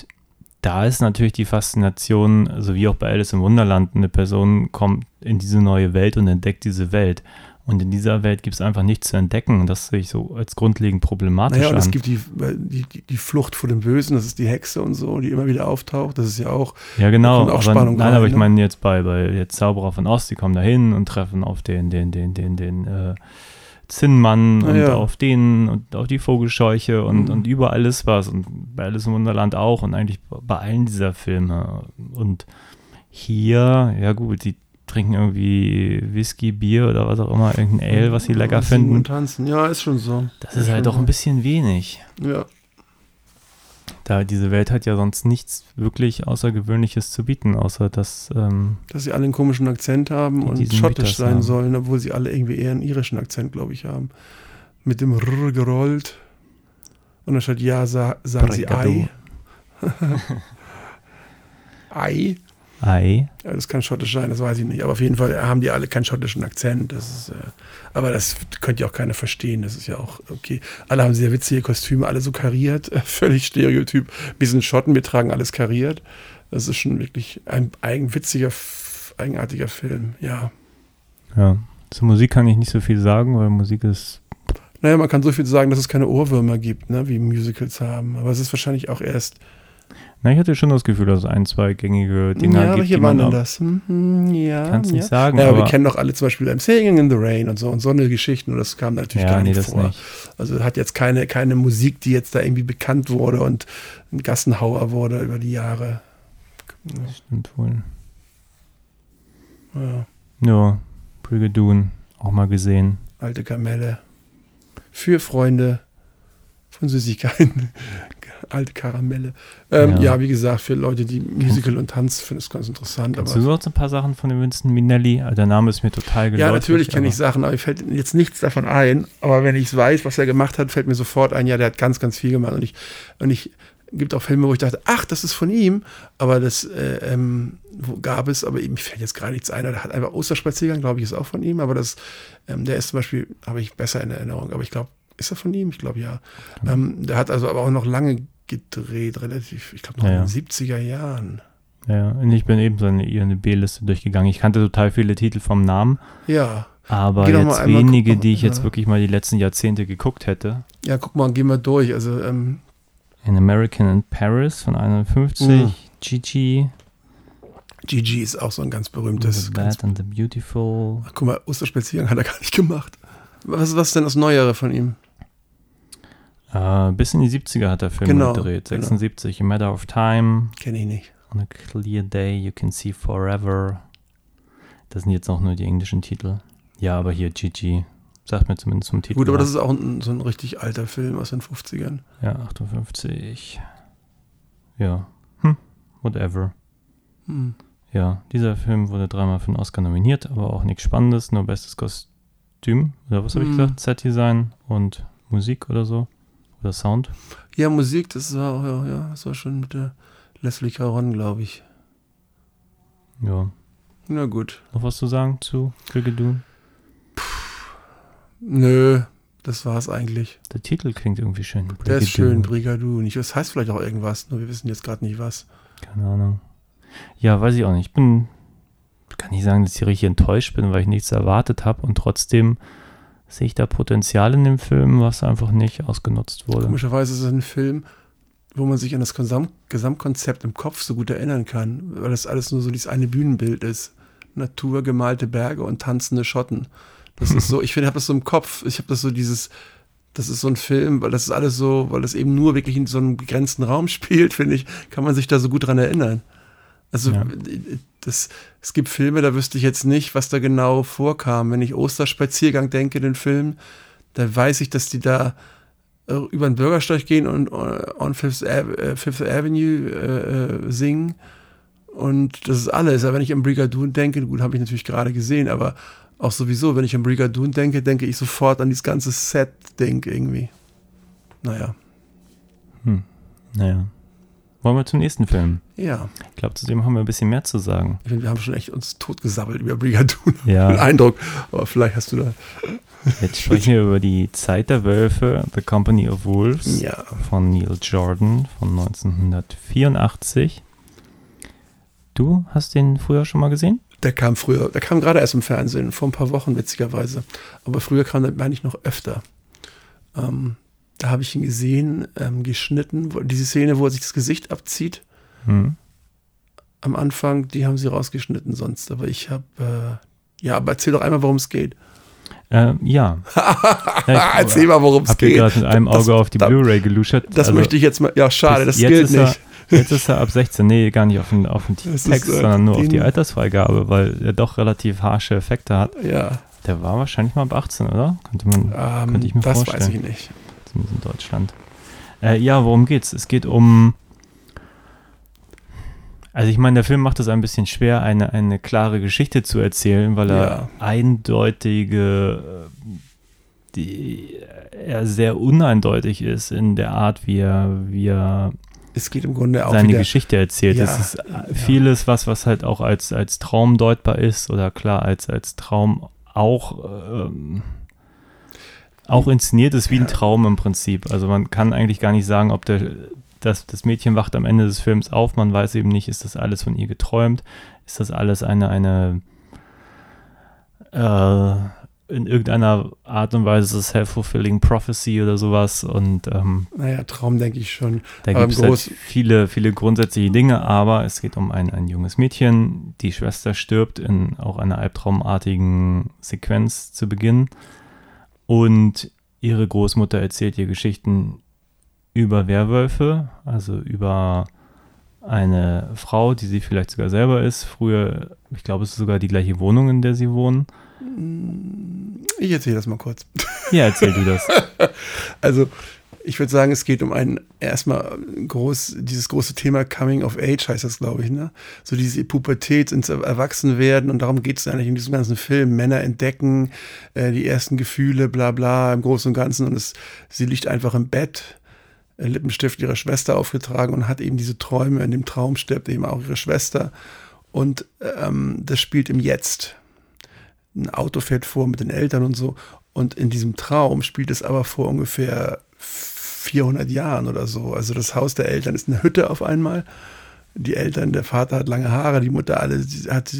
da ist natürlich die Faszination, so wie auch bei Alice im Wunderland, eine Person kommt in diese neue Welt und entdeckt diese Welt. Und in dieser Welt gibt es einfach nichts zu entdecken. Und das sehe ich so als grundlegend problematisch
Naja, und es
an.
gibt die, die, die- die Flucht vor dem Bösen, das ist die Hexe und so, die immer wieder auftaucht. Das ist ja auch.
Ja, genau.
auch
Aber,
Spannung
nein,
rein,
aber ich
ne?
meine jetzt bei, bei jetzt Zauberer von Ost, die kommen da hin und treffen auf den, den, den, den, den äh, Zinnmann und
ja.
auf den und auf die Vogelscheuche und,
Mhm.
und über alles was und bei Alice im Wunderland auch und eigentlich bei allen dieser Filme. Und hier, ja gut, die trinken irgendwie Whisky, Bier oder was auch immer, irgendein Ale, was sie lecker
Singen
finden.
Und tanzen, ja, ist schon so.
Das ist halt doch ein bisschen wenig.
Ja,
Da diese Welt hat ja sonst nichts wirklich Außergewöhnliches zu bieten, außer dass ähm,
dass sie alle einen komischen Akzent haben und schottisch sein
haben.
sollen, obwohl sie alle irgendwie eher einen irischen Akzent, glaube ich, haben. Mit dem R gerollt. Und anstatt Ja sa sagen sie Ei. Ei.
Ei.
Ja, das kann schottisch sein, das weiß ich nicht. Aber auf jeden Fall haben die alle keinen schottischen Akzent. Das ist, äh, aber das könnte ja auch keiner verstehen. Das ist ja auch okay. Alle haben sehr witzige Kostüme, alle so kariert. äh, Völlig Stereotyp. Wir sind Schotten, wir tragen alles kariert. Das ist schon wirklich ein eigen, witziger, f- eigenartiger Film. Ja.
Ja. Zur Musik kann ich nicht so viel sagen, weil Musik ist.
Naja, man kann so viel sagen, dass es keine Ohrwürmer gibt, ne, wie Musicals haben. Aber es ist wahrscheinlich auch erst.
Na, ich hatte schon das Gefühl, dass es ein, zwei gängige Dinge
ja,
gibt.
aber hier
die
waren
auch-
das? Hm, ja.
Kannst
ja.
nicht sagen,
Ja, aber wir
aber-
kennen doch alle zum Beispiel I'm Singing in the Rain und so und so eine Geschichten und das kam natürlich
Ja,
gar
nee,
nicht
das
vor.
nicht.
Also hat jetzt keine, keine Musik, die jetzt da irgendwie bekannt wurde und ein Gassenhauer wurde über die Jahre.
Stimmt wohl.
Ja,
Ja, Brigadoon, auch mal gesehen.
alte Kamelle. Für Freunde von Süßigkeiten. Alte Karamelle. Ähm,
Ja.
ja. wie gesagt, für Leute, die Musical und Tanz finden, ist ganz interessant.
Kennst
aber
du sonst ein paar Sachen von dem Minnelli? Also Der Name ist mir total geläufig.
Ja, natürlich kenne ich Sachen, aber mir fällt jetzt nichts davon ein. Aber wenn ich weiß, was er gemacht hat, fällt mir sofort ein, ja, der hat ganz, ganz viel gemacht. Und ich, und ich gibt auch Filme, wo ich dachte, ach, das ist von ihm. Aber das äh, ähm, wo gab es, aber mir fällt jetzt gar nichts ein. Der hat einfach Osterspaziergang, glaube ich, ist auch von ihm. Aber das, ähm, der ist zum Beispiel, habe ich besser in Erinnerung. Aber ich glaube, ist er von ihm? Ich glaube ja. Ähm, der hat also aber auch noch lange gedreht, relativ, ich glaube noch
Ja,
in den 70er Jahren.
Ja, und ich bin eben so eine IMDb-Liste durchgegangen. Ich kannte total viele Titel vom Namen,
Ja.
aber
Geh
jetzt wenige,
gucken.
die ich jetzt
Ja.
wirklich mal die letzten Jahrzehnte geguckt hätte.
Ja, guck mal, gehen wir durch. Also, ähm,
An American in Paris von 51,
Mhm.
Gigi,
Gigi ist auch so ein ganz berühmtes.
The Bad and the Beautiful.
guck mal, Osterspaziergang hat er gar nicht gemacht. Was, was ist denn das Neuere von ihm?
Äh, bis in die 70er hat der Film
Genau,
gedreht.
genau.
76, A Matter of Time,
Kenne ich nicht.
On a Clear Day, You Can See Forever. Das sind jetzt auch nur die englischen Titel. Ja, aber hier Gigi. Sagt mir zumindest zum Titel.
Gut, aber das ist auch ein, so ein richtig alter Film aus den 50ern.
Ja, 58. Ja. Hm, whatever.
Hm.
Ja, dieser Film wurde dreimal für einen Oscar nominiert, aber auch nichts Spannendes, nur bestes Kostüm, oder was habe ich
Hm.
gesagt? Set-Design und Musik oder so. Oder Sound.
Ja, Musik, das war auch, ja, ja, das war schon mit der Leslie Caron, glaube ich.
Ja.
Na gut.
Noch was zu sagen zu Brigadoon?
Nö, das war's eigentlich.
Der Titel klingt irgendwie schön.
Der ist schön,
Brigadoon.
Brigadoon. Ich, das heißt vielleicht auch irgendwas, nur wir wissen jetzt gerade nicht was.
Keine Ahnung. Ja, weiß ich auch nicht. Ich bin, kann nicht sagen, dass ich richtig enttäuscht bin, weil ich nichts erwartet habe und trotzdem sehe ich da Potenzial in dem Film, was einfach nicht ausgenutzt wurde.
Komischerweise ist es ein Film, wo man sich an das Gesamt Gesamtkonzept im Kopf so gut erinnern kann, weil das alles nur so dieses eine Bühnenbild ist. Natur, gemalte Berge und tanzende Schotten. Das ist so, ich finde, ich habe das so im Kopf. Ich habe das so dieses, das ist so ein Film, weil das ist alles so, weil das eben nur wirklich in so einem begrenzten Raum spielt, finde ich, kann man sich da so gut dran erinnern. Also
Ja.
Das, es gibt Filme, da wüsste ich jetzt nicht, was da genau vorkam. Wenn ich Osterspaziergang denke, den Film, da weiß ich, dass die da äh, über den Bürgersteig gehen und äh, on Fifth, Ave, äh, Fifth Avenue äh, singen. Und das ist alles. Aber wenn ich an Brigadoon denke, gut, habe ich natürlich gerade gesehen, aber auch sowieso, wenn ich an Brigadoon denke, denke ich sofort an dieses ganze Set-Ding irgendwie. Naja,
Hm. Naja. Wollen wir zum nächsten Film?
ja.
Ich glaube, zu dem haben wir ein bisschen mehr zu sagen.
Ich finde, wir haben schon echt uns totgesabbelt über Brigadoon.
Ja.
Den Eindruck. Aber vielleicht hast du da.
Jetzt sprechen wir über die Zeit der Wölfe, The Company of Wolves
Ja.
von Neil Jordan von 1984. Du hast den früher schon mal gesehen?
Der kam früher, der kam gerade erst im Fernsehen, vor ein paar Wochen witzigerweise. Aber früher kam der, meine ich, noch öfter. Ähm, da habe ich ihn gesehen, ähm, geschnitten. Diese Szene, wo er sich das Gesicht abzieht,
Hm.
am Anfang, die haben sie rausgeschnitten sonst. Aber ich habe, äh, ja, aber erzähl doch einmal, worum es geht.
Äh, ja. ja
Erzähl mal, worum es
geht. Ich habe gerade mit einem Auge
das,
auf die Blu-ray geluschert.
Das also, möchte ich jetzt mal. Ja, schade, das gilt
er,
nicht.
Jetzt ist er ab 16. Nee, gar nicht auf den, auf den Text, ist, äh, sondern nur auf die Altersfreigabe, weil er doch relativ harsche Effekte hat.
Ja.
Der war wahrscheinlich mal ab 18, oder? Könnte, man,
ähm,
könnte ich mir
das
vorstellen.
Das weiß ich nicht.
Zumindest in Deutschland. Äh, ja, worum geht's? Es geht um. Also ich meine, der Film macht es ein bisschen schwer, eine, eine klare Geschichte zu erzählen, weil er
Ja.
eindeutige, äh, die, er sehr uneindeutig ist in der Art, wie er, wie er
Es geht im Grunde auch
seine
wieder.
Geschichte erzählt.
Ja,
es ist äh, vieles, was, was halt auch als, als Traum deutbar ist oder klar als, als Traum auch, ähm, auch inszeniert ist wie ein. Traum im Prinzip. Also man kann eigentlich gar nicht sagen, ob der, das, das Mädchen wacht am Ende des Films auf, man weiß eben nicht, ist das alles von ihr geträumt, ist das alles eine, eine äh, in irgendeiner Art und Weise self-fulfilling prophecy oder sowas und ähm,
Naja, Traum denke ich schon.
da gibt es halt viele, viele grundsätzliche Dinge, aber es geht um ein, ein junges Mädchen. Die Schwester stirbt in auch einer albtraumartigen Sequenz zu Beginn. Und ihre Großmutter erzählt ihr Geschichten über Werwölfe, also über eine Frau, die sie vielleicht sogar selber ist. Früher, ich glaube, es ist sogar die gleiche Wohnung, in der sie wohnen.
Ich erzähle das mal kurz.
Ja, erzähl du das.
Also, ich würde sagen, es geht um ein erstmal groß, dieses große Thema Coming of Age heißt das, glaube ich, ne? So diese Pubertät ins Erwachsenwerden und darum geht es eigentlich in diesem ganzen Film. Männer entdecken äh, die ersten Gefühle, bla bla, im Großen und Ganzen. Und es, sie liegt einfach im Bett, äh, Lippenstift ihrer Schwester aufgetragen und hat eben diese Träume. In dem Traum stirbt eben auch ihre Schwester. Und ähm, das spielt im Jetzt. Ein Auto fährt vor mit den Eltern und so. Und in diesem Traum spielt es aber vor ungefähr 400 Jahren oder so. Also das Haus der Eltern ist eine Hütte auf einmal. Die Eltern, der Vater hat lange Haare, die Mutter alle hat,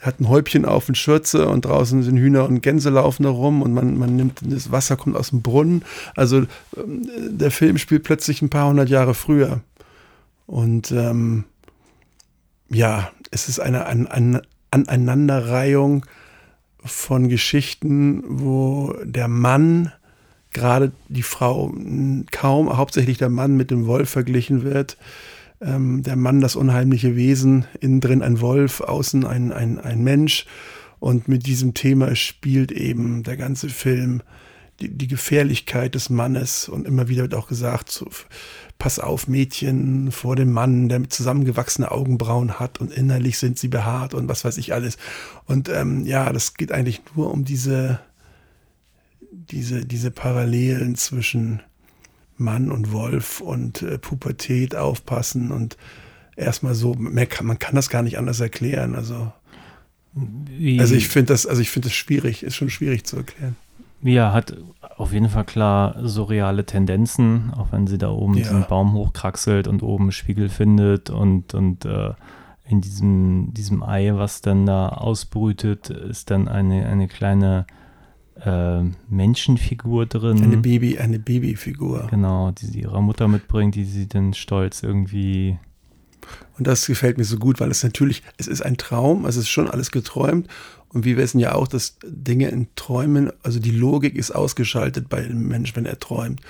hat ein Häubchen auf und Schürze und draußen sind Hühner und Gänse laufen da rum und man, man nimmt, das Wasser kommt aus dem Brunnen. Also ähm, der Film spielt plötzlich ein paar hundert Jahre früher. Und ähm, ja, es ist eine An An Aneinanderreihung von Geschichten, wo der Mann, gerade die Frau, kaum, hauptsächlich der Mann mit dem Wolf verglichen wird. Ähm, der Mann, das unheimliche Wesen, innen drin ein Wolf, außen ein, ein, ein Mensch. Und mit diesem Thema spielt eben der ganze Film die, die Gefährlichkeit des Mannes. Und immer wieder wird auch gesagt, so, pass auf Mädchen vor dem Mann, der zusammengewachsene Augenbrauen hat und innerlich sind sie behaart und was weiß ich alles. Und ähm, ja, das geht eigentlich nur um diese, diese, diese Parallelen zwischen Mann und Wolf und äh, Pubertät aufpassen und erstmal so, kann, man kann das gar nicht anders erklären. Also,
Wie,
also ich finde das, also ich finde das schwierig, ist schon schwierig zu erklären.
Ja, hat auf jeden Fall klar surreale Tendenzen, auch wenn sie da oben
Ja.
diesen Baum hochkraxelt und oben einen Spiegel findet und, und äh, in diesem, diesem Ei, was dann da ausbrütet, ist dann eine, eine kleine äh, Menschenfigur drin.
Eine Baby, eine Babyfigur.
Genau, die sie ihrer Mutter mitbringt, die sie dann stolz irgendwie.
Und das gefällt mir so gut, weil es natürlich, es ist ein Traum, es ist schon alles geträumt. Und wir wissen ja auch, dass Dinge in Träumen, also die Logik ist ausgeschaltet bei einem Mensch, wenn er träumt.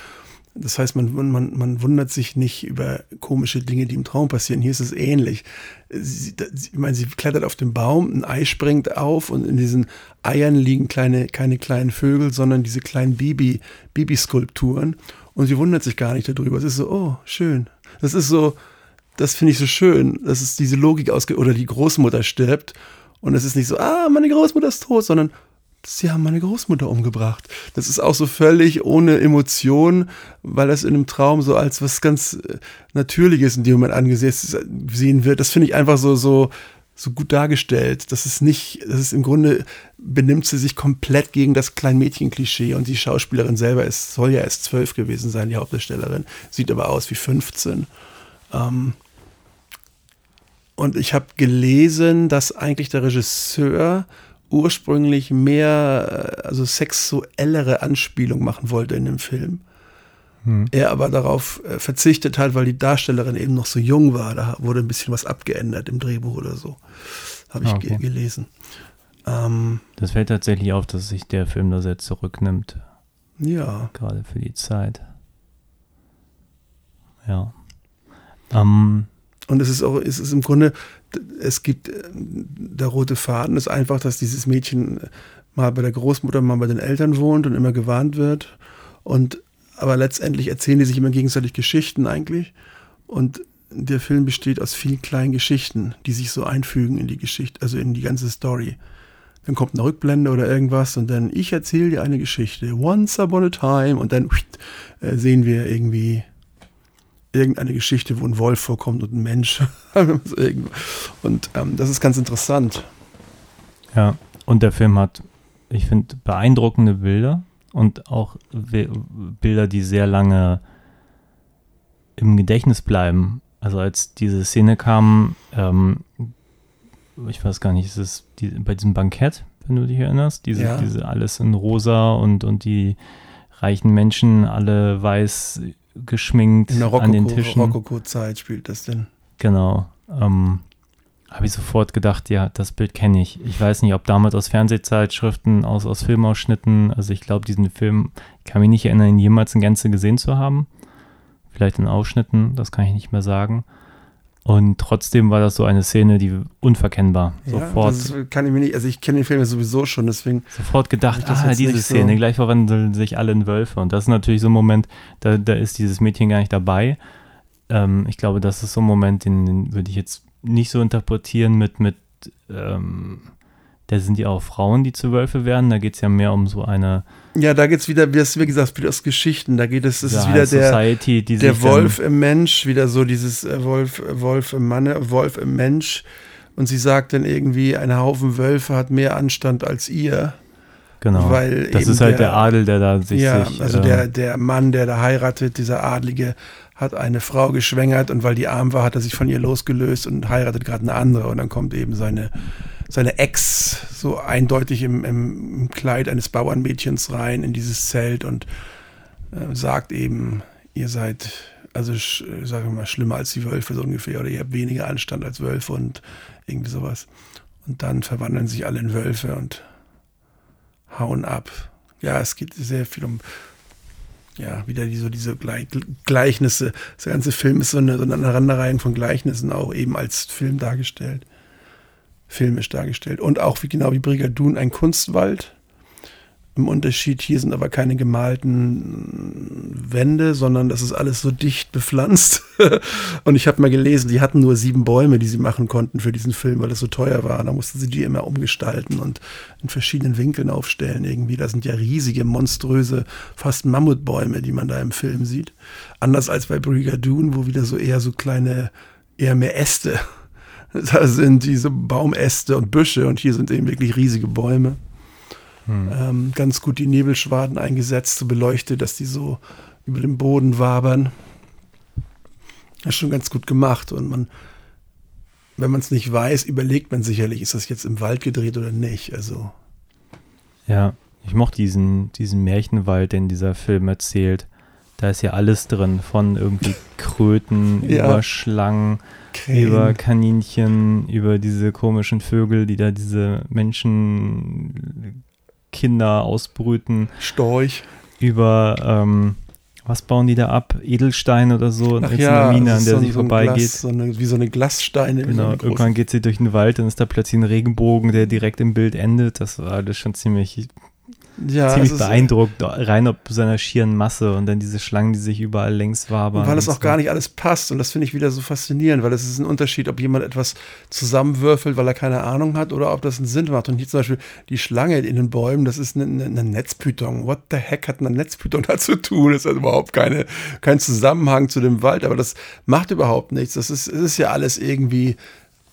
Das heißt, man, man, man wundert sich nicht über komische Dinge, die im Traum passieren. Hier ist es ähnlich. Sie, ich meine, sie klettert auf den Baum, ein Ei springt auf und in diesen Eiern liegen kleine, keine kleinen Vögel, sondern diese kleinen Baby, Babyskulpturen. Und sie wundert sich gar nicht darüber. Es ist so, oh, schön. Das ist so, das finde ich so schön, dass es diese Logik ausge oder die Großmutter stirbt und es ist nicht so, ah, meine Großmutter ist tot, sondern sie haben meine Großmutter umgebracht. Das ist auch so völlig ohne Emotion, weil das in einem Traum so als was ganz äh, Natürliches in dem Moment angesehen wird. Das finde ich einfach so, so, so gut dargestellt. Das ist nicht, das ist im Grunde, benimmt sie sich komplett gegen das Kleinmädchen-Klischee und die Schauspielerin selber ist, soll ja erst zwölf gewesen sein, die Hauptdarstellerin, sieht aber aus wie 15. Ähm, und ich habe gelesen, dass eigentlich der Regisseur ursprünglich mehr, äh, also sexuellere Anspielung machen wollte in dem Film.
Hm.
Er aber darauf äh, verzichtet hat, weil die Darstellerin eben noch so jung war. Da wurde ein bisschen was abgeändert im Drehbuch oder so. Habe ich
Ah, okay.
gelesen. Ähm,
Das fällt tatsächlich auf, dass sich der Film da sehr zurücknimmt,
ja.
gerade für die Zeit. Ja. Ähm,
Und es ist auch, es ist im Grunde, es gibt, äh, der rote Faden ist einfach, dass dieses Mädchen mal bei der Großmutter, mal bei den Eltern wohnt und immer gewarnt wird. Und aber letztendlich erzählen die sich immer gegenseitig Geschichten eigentlich. Und der Film besteht aus vielen kleinen Geschichten, die sich so einfügen in die Geschichte, also in die ganze Story. Dann kommt eine Rückblende oder irgendwas und dann ich erzähle dir eine Geschichte. Once upon a time und dann äh, sehen wir irgendwie irgendeine Geschichte, wo ein Wolf vorkommt und ein Mensch. und ähm, das ist ganz interessant.
Ja, und der Film hat, ich finde, beeindruckende Bilder und auch Bilder, die sehr lange im Gedächtnis bleiben. Also als diese Szene kam, ähm, ich weiß gar nicht, ist es die, bei diesem Bankett, wenn du dich erinnerst, diese,
Ja.
diese alles in rosa und, und die reichen Menschen alle weiß geschminkt
In der
an den
Rokoko-
Tischen.
Rokoko-Zeit spielt das denn.
Genau. Ähm, habe ich sofort gedacht, ja, das Bild kenne ich. Ich weiß nicht, ob damals aus Fernsehzeitschriften, aus, aus Filmausschnitten, also ich glaube, diesen Film, ich kann mich nicht erinnern, ihn jemals in Gänze gesehen zu haben. Vielleicht in Ausschnitten, das kann ich nicht mehr sagen. Und trotzdem war das so eine Szene, die unverkennbar. Sofort,
Ja, das kann ich mir nicht, also ich kenne den Film ja sowieso schon, deswegen.
sofort gedacht,
das
ah, diese
nicht so-
Szene, gleich verwandeln sich alle in Wölfe. Und das ist natürlich so ein Moment, da, da ist dieses Mädchen gar nicht dabei. Ähm, ich glaube, das ist so ein Moment, den, den würde ich jetzt nicht so interpretieren mit, mit ähm, da sind ja auch Frauen, die zu Wölfe werden. Da geht es ja mehr um so eine
Ja, da geht's wieder, wie hast- wie gesagt, wieder aus Geschichten. Da geht es, es ist
ja,
wieder der,
Society,
der
dann-
Wolf im Mensch, wieder so dieses äh, Wolf, Wolf im Manne, Wolf im Mensch. Und sie sagt dann irgendwie, ein Haufen Wölfe hat mehr Anstand als ihr.
Genau.
weil
das ist halt der,
der-
Adel, der da sich.
ja,
sich,
also
äh,
der, der Mann, der da heiratet, dieser Adlige, hat eine Frau geschwängert und weil die arm war, hat er sich von ihr losgelöst und heiratet gerade eine andere. Und dann kommt eben seine, seine Ex so eindeutig im, im, Kleid eines Bauernmädchens rein in dieses Zelt und äh, sagt eben, ihr seid, also sagen wir mal, schlimmer als die Wölfe so ungefähr oder ihr habt weniger Anstand als Wölfe und irgendwie sowas. Und dann verwandeln sich alle in Wölfe und hauen ab. Ja, es geht sehr viel um, ja, wieder die, so diese Gleich Gleichnisse. Der ganze Film ist so eine, so eine Aneinanderreihung von Gleichnissen auch eben als Film dargestellt. Filmisch dargestellt. Und auch wie genau wie Brigadoon ein Kunstwald. Im Unterschied, hier sind aber keine gemalten Wände, sondern das ist alles so dicht bepflanzt. Und ich habe mal gelesen, die hatten nur sieben Bäume, die sie machen konnten für diesen Film, weil es so teuer war. Da mussten sie die immer umgestalten und in verschiedenen Winkeln aufstellen irgendwie. Da sind ja riesige, monströse, fast Mammutbäume, die man da im Film sieht. Anders als bei Brigadoon, wo wieder so eher so kleine, eher mehr Äste. Da sind diese Baumäste und Büsche und hier sind eben wirklich riesige Bäume ähm, ganz gut die Nebelschwaden eingesetzt, so beleuchtet, dass die so über dem Boden wabern. Das ist schon ganz gut gemacht und man, wenn man es nicht weiß, überlegt man sicherlich, ist das jetzt im Wald gedreht oder nicht. Also
Ja, ich mochte diesen, diesen Märchenwald, den dieser Film erzählt. Da ist ja alles drin, von irgendwie Kröten,
Ja.
über Schlangen, über Kaninchen, über diese komischen Vögel, die da diese Menschen, Kinder ausbrüten,
Storch.
über, ähm, was bauen die da ab? Edelstein oder so,
Ach
in
ja,
Mine,
das
an der
so,
sie
so
vorbeigeht.
Glas, so eine, wie so eine Glassteine. so
Genau,
eine große-
irgendwann geht sie durch den Wald, dann ist da plötzlich ein Regenbogen, der direkt im Bild endet. Das war alles schon ziemlich,
ja,
ziemlich beeindruckt, rein ob seiner schieren Masse und dann diese Schlangen, die sich überall längs wabern.
Und weil es
und
auch gar nicht alles passt. Und das finde ich wieder so faszinierend, weil es ist ein Unterschied, ob jemand etwas zusammenwürfelt, weil er keine Ahnung hat, oder ob das einen Sinn macht. Und hier zum Beispiel die Schlange in den Bäumen, das ist eine, eine, Netzpython. What the heck hat eine Netzpython da zu tun? Das hat überhaupt keine, kein Zusammenhang zu dem Wald, aber das macht überhaupt nichts. Das ist, es ist ja alles irgendwie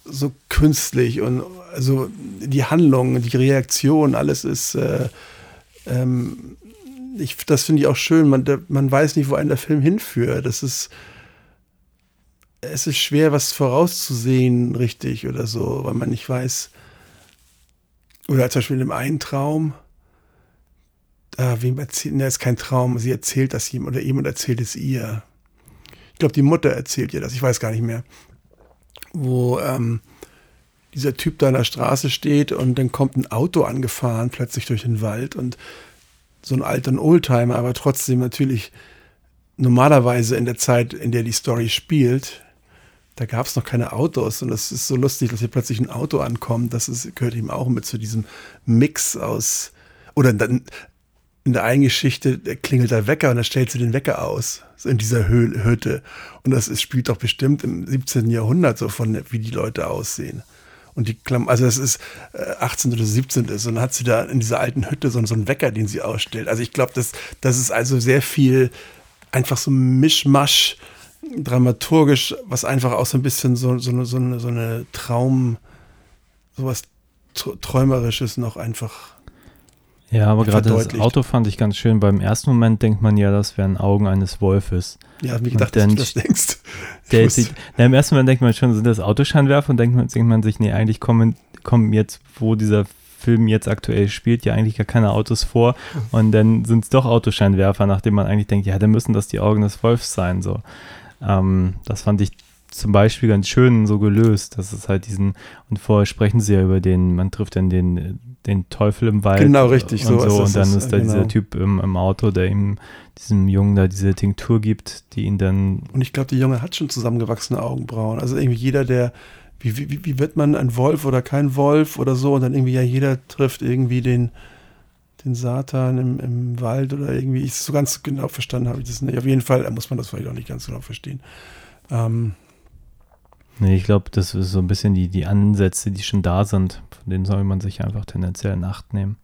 so künstlich und also die Handlung, die Reaktion, alles ist äh, ähm, ich, das finde ich auch schön. Man, der, man weiß nicht, wo einen der Film hinführt. Das ist, es ist schwer, was vorauszusehen, richtig oder so, weil man nicht weiß. Oder zum Beispiel in dem einen Traum, da wem erzählt, ne, ist kein Traum, sie erzählt das ihm oder jemand erzählt es ihr. Ich glaube, die Mutter erzählt ihr das, ich weiß gar nicht mehr. Wo ähm, dieser Typ da an der Straße steht und dann kommt ein Auto angefahren, plötzlich durch den Wald und so ein alter Oldtimer, aber trotzdem natürlich normalerweise in der Zeit, in der die Story spielt, da gab es noch keine Autos und das ist so lustig, dass hier plötzlich ein Auto ankommt. Das ist, gehört ihm auch mit zu diesem Mix aus, oder dann in der einen Geschichte klingelt der Wecker und dann stellt sie den Wecker aus, so in dieser Hütte. Und das ist, spielt doch bestimmt im 17. Jahrhundert so von, wie die Leute aussehen. Und die Klamm also das ist äh, 18. oder 17. ist. Und dann hat sie da in dieser alten Hütte so, so einen Wecker, den sie ausstellt. Also ich glaube, das, das ist also sehr viel einfach so Mischmasch dramaturgisch, was einfach auch so ein bisschen so, so, eine, so, eine, so eine Traum, sowas Träumerisches noch einfach.
Ja, aber gerade das Auto fand ich ganz schön. Beim ersten Moment denkt man ja, das wären Augen eines Wolfes.
Ja, wie gedacht, dass du das denkst.
Der sieht, na, Im ersten Moment denkt man schon, sind das Autoscheinwerfer und denkt man, denkt man sich, nee, eigentlich kommen, kommen jetzt, wo dieser Film jetzt aktuell spielt, ja eigentlich gar keine Autos vor. Und dann sind es doch Autoscheinwerfer, nachdem man eigentlich denkt, ja, dann müssen das die Augen des Wolfs sein. So. Ähm, das fand ich zum Beispiel ganz schön so gelöst, dass es halt diesen, und vorher sprechen sie ja über den, man trifft dann den, den Teufel im Wald.
Genau, richtig,
und so. so und dann ist, ist da genau. dieser Typ im, im, Auto, der ihm, diesem Jungen da diese Tinktur gibt, die ihn dann.
Und ich glaube, der Junge hat schon zusammengewachsene Augenbrauen. Also irgendwie jeder, der wie, wie, wie wird man ein Wolf oder kein Wolf oder so und dann irgendwie ja jeder trifft irgendwie den, den Satan im, im Wald oder irgendwie, ich so ganz genau verstanden habe ich das nicht. Auf jeden Fall muss man das vielleicht auch nicht ganz genau verstehen. Ähm,
nee, ich glaube, das ist so ein bisschen die, die Ansätze, die schon da sind, denen soll man sich einfach tendenziell in Acht nehmen.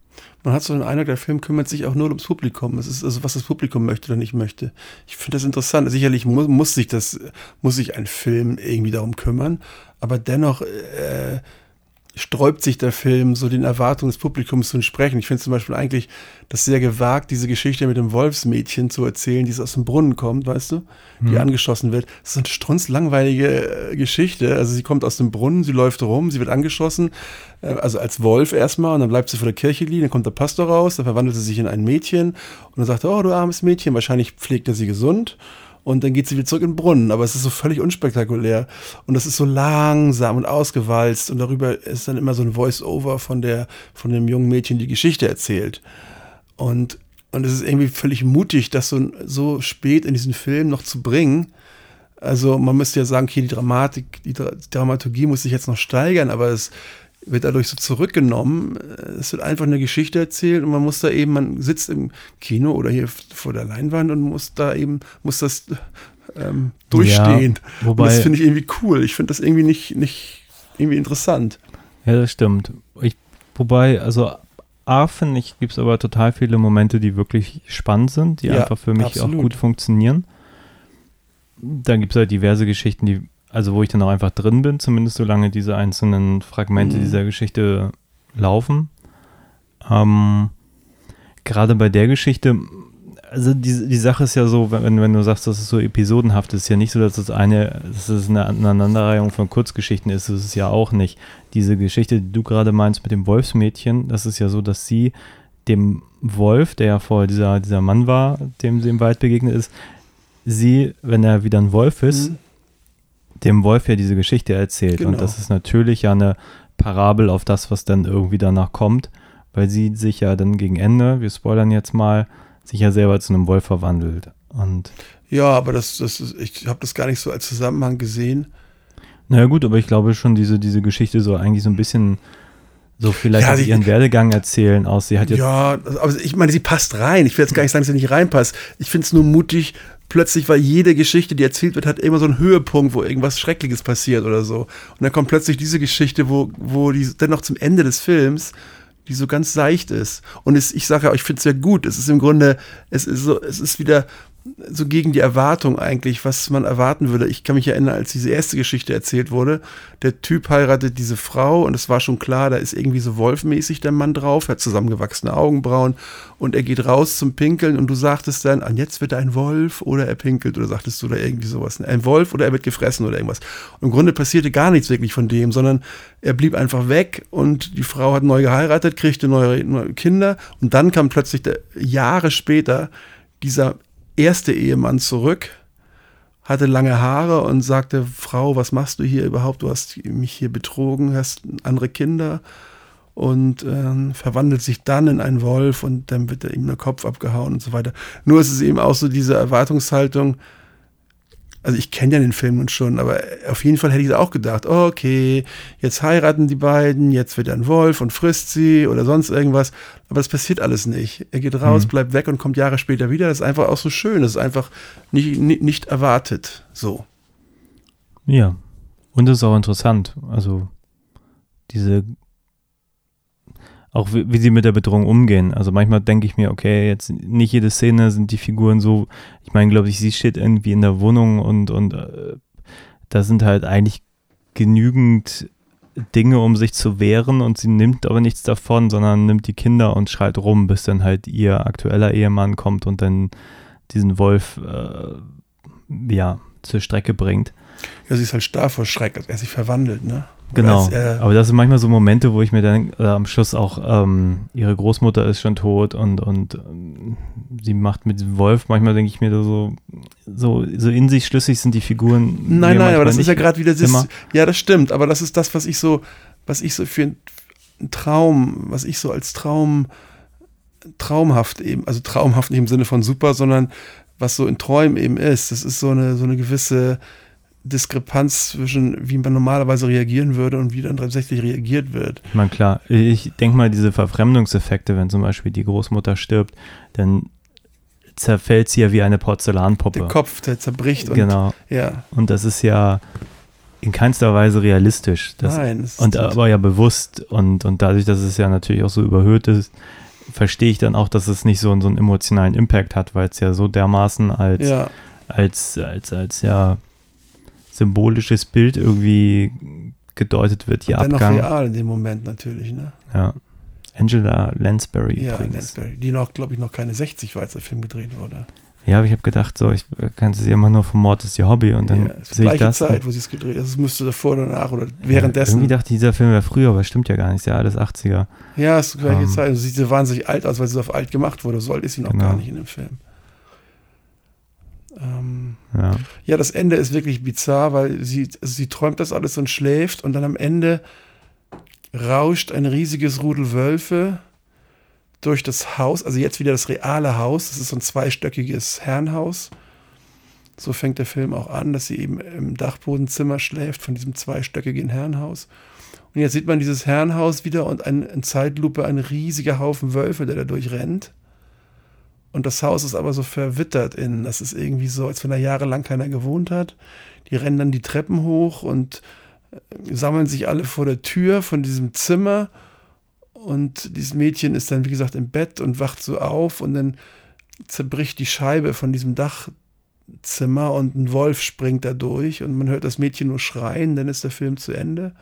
Man hat so den Eindruck, der Film kümmert sich auch nur ums Publikum. Es ist also, was das Publikum möchte oder nicht möchte. Ich finde das interessant. Sicherlich muss, muss sich das, muss sich ein Film irgendwie darum kümmern, aber dennoch äh, sträubt sich der Film, so den Erwartungen des Publikums zu entsprechen. Ich finde zum Beispiel eigentlich das sehr gewagt, diese Geschichte mit dem Wolfsmädchen zu erzählen, die aus dem Brunnen kommt, weißt du, die mhm. angeschossen wird. Das ist eine strunzlangweilige äh, Geschichte. Also sie kommt aus dem Brunnen, sie läuft rum, sie wird angeschossen, äh, also als Wolf erstmal, und dann bleibt sie vor der Kirche liegen, dann kommt der Pastor raus, dann verwandelt sie sich in ein Mädchen und dann sagt er, oh, du armes Mädchen, wahrscheinlich pflegt er sie gesund und dann geht sie wieder zurück in den Brunnen. Aber es ist so völlig unspektakulär und das ist so langsam und ausgewalzt und darüber ist dann immer so ein Voice-Over von der, von dem jungen Mädchen, die Geschichte erzählt. Und, und es ist irgendwie völlig mutig, das so, so spät in diesen Film noch zu bringen. Also man müsste ja sagen, okay, die Dramatik, die Dramaturgie muss sich jetzt noch steigern, aber es wird dadurch so zurückgenommen. Es wird einfach eine Geschichte erzählt und man muss da eben, man sitzt im Kino oder hier vor der Leinwand und muss da eben, muss das ähm, durchstehen. Ja, wobei, und das finde ich irgendwie cool. Ich finde das irgendwie nicht, nicht irgendwie interessant.
Ja, das stimmt. Ich, wobei, also A, finde ich, gibt es aber total viele Momente, die wirklich spannend sind, die ja, einfach für mich absolut. auch gut funktionieren. Dann gibt es halt diverse Geschichten, die also wo ich dann auch einfach drin bin, zumindest solange diese einzelnen Fragmente mhm. dieser Geschichte laufen. Ähm, Gerade bei der Geschichte, also die, die Sache ist ja so, wenn, wenn du sagst, das ist so episodenhaft, ist ja nicht so, dass das eine, dass es eine Aneinanderreihung von Kurzgeschichten ist, das ist es ja auch nicht. Diese Geschichte, die du gerade meinst mit dem Wolfsmädchen, das ist ja so, dass sie dem Wolf, der ja vorher dieser, dieser Mann war, dem sie im Wald begegnet ist, sie, wenn er wieder ein Wolf ist, mhm dem Wolf ja diese Geschichte erzählt. Genau. Und das ist natürlich ja eine Parabel auf das, was dann irgendwie danach kommt, weil sie sich ja dann gegen Ende, wir spoilern jetzt mal, sich ja selber zu einem Wolf verwandelt. Und
ja, aber das, das ist, ich habe das gar nicht so als Zusammenhang gesehen.
Naja gut, aber ich glaube schon, diese, diese Geschichte soll eigentlich so ein bisschen so vielleicht ja, sie, ihren Werdegang erzählen aus. Sie hat jetzt
ja, aber ich meine, sie passt rein. Ich will jetzt gar nicht sagen, dass sie nicht reinpasst. Ich finde es nur mutig, plötzlich, weil jede Geschichte, die erzählt wird, hat immer so einen Höhepunkt, wo irgendwas Schreckliches passiert oder so. Und dann kommt plötzlich diese Geschichte, wo, wo die dennoch zum Ende des Films, die so ganz seicht ist. Und es, ich sage ja, ich finde es ja gut. Es ist im Grunde, es ist so, es ist wieder so gegen die Erwartung eigentlich, was man erwarten würde. Ich kann mich erinnern, als diese erste Geschichte erzählt wurde, der Typ heiratet diese Frau und es war schon klar, da ist irgendwie so wolfmäßig der Mann drauf, hat zusammengewachsene Augenbrauen und er geht raus zum Pinkeln und du sagtest dann, und jetzt wird er ein Wolf oder er pinkelt oder sagtest du da irgendwie sowas, ein Wolf oder er wird gefressen oder irgendwas. Und im Grunde passierte gar nichts wirklich von dem, sondern er blieb einfach weg und die Frau hat neu geheiratet, kriegte neue, neue Kinder und dann kam plötzlich der, Jahre später dieser erste Ehemann zurück hatte lange Haare und sagte, Frau, was machst du hier überhaupt? Du hast mich hier betrogen, hast andere Kinder und ähm, verwandelt sich dann in einen Wolf und dann wird ihm der Kopf abgehauen und so weiter. Nur ist es eben auch so diese Erwartungshaltung, also ich kenne ja den Film nun schon, aber auf jeden Fall hätte ich auch gedacht, okay, jetzt heiraten die beiden, jetzt wird er ein Wolf und frisst sie oder sonst irgendwas. Aber das passiert alles nicht. Er geht raus,
Mhm.
bleibt weg und kommt Jahre später wieder. Das ist einfach auch so schön. Das ist einfach nicht, nicht, nicht erwartet. So.
Ja. Und es ist auch interessant. Also diese, auch wie, wie sie mit der Bedrohung umgehen. Also manchmal denke ich mir, okay, jetzt nicht jede Szene sind die Figuren so, ich meine, glaube ich, sie steht irgendwie in der Wohnung und, und äh, da sind halt eigentlich genügend Dinge, um sich zu wehren und sie nimmt aber nichts davon, sondern nimmt die Kinder und schreit rum, bis dann halt ihr aktueller Ehemann kommt und dann diesen Wolf äh, ja, zur Strecke bringt.
Ja, sie ist halt starr vor Schreck, als er sich verwandelt, ne?
Genau.
Als er,
Aber das sind manchmal so Momente, wo ich mir dann äh, am Schluss auch, ähm, ihre Großmutter ist schon tot und, und ähm, sie macht mit diesem Wolf, manchmal denke ich mir da so, so, so in sich schlüssig sind die Figuren.
nein, nein, aber das ist ja gerade wieder das. Ja, das stimmt, aber das ist das, was ich so, was ich so für einen Traum, was ich so als Traum, traumhaft eben, also traumhaft nicht im Sinne von super, sondern was so in Träumen eben ist. Das ist so eine, so eine gewisse Diskrepanz zwischen, wie man normalerweise reagieren würde und wie dann tatsächlich reagiert wird.
Ich meine, klar, ich denke mal, diese Verfremdungseffekte, wenn zum Beispiel die Großmutter stirbt, dann zerfällt sie ja wie eine Porzellanpuppe.
Der Kopf, der zerbricht und
Genau.
ja,
Und das ist ja in keinster Weise realistisch. Das,
nein. es
Und
ist-
aber ja bewusst und, und dadurch, dass es ja natürlich auch so überhöht ist, verstehe ich dann auch, dass es nicht so, einen- so einen emotionalen Impact hat, weil es ja so dermaßen als,
ja,
als, als, als ja symbolisches Bild irgendwie gedeutet wird, ihr
dennoch
Abgang.
real in dem Moment natürlich, ne?
Ja. Angela Lansbury
Ja,
übrigens.
Lansbury, die noch, glaube ich, noch keine 60 war, als der Film gedreht wurde.
Ja, aber ich habe gedacht, so, ich kannte sie immer nur vom Mord ist ihr Hobby und dann
ja,
sehe ich
gleiche
das.
Zeit, wo sie es gedreht hat. Es müsste davor oder danach oder
Ja,
währenddessen.
irgendwie dachte ich, dieser Film wäre früher, aber stimmt ja gar nicht, ist ja alles 80er.
ja, es ist die gleiche
Ähm.
Zeit. Sie sieht wahnsinnig alt aus, weil sie so auf alt gemacht wurde. So alt ist sie noch
Genau.
gar nicht in dem Film. Ähm,
Ja.
ja, das Ende ist wirklich bizarr, weil sie, also sie träumt das alles und schläft und dann am Ende rauscht ein riesiges Rudel Wölfe durch das Haus, also jetzt wieder das reale Haus. Das ist so ein zweistöckiges Herrenhaus. So fängt der Film auch an, dass sie eben im Dachbodenzimmer schläft von diesem zweistöckigen Herrenhaus. Und jetzt sieht man dieses Herrenhaus wieder und ein, in Zeitlupe ein riesiger Haufen Wölfe, der da durchrennt. Und das Haus ist aber so verwittert innen. Das ist irgendwie so, als wenn da jahrelang keiner gewohnt hat. Die rennen dann die Treppen hoch und äh, sammeln sich alle vor der Tür von diesem Zimmer. Und dieses Mädchen ist dann, wie gesagt, im Bett und wacht so auf und dann zerbricht die Scheibe von diesem Dachzimmer und ein Wolf springt da durch und man hört das Mädchen nur schreien, dann ist der Film zu Ende.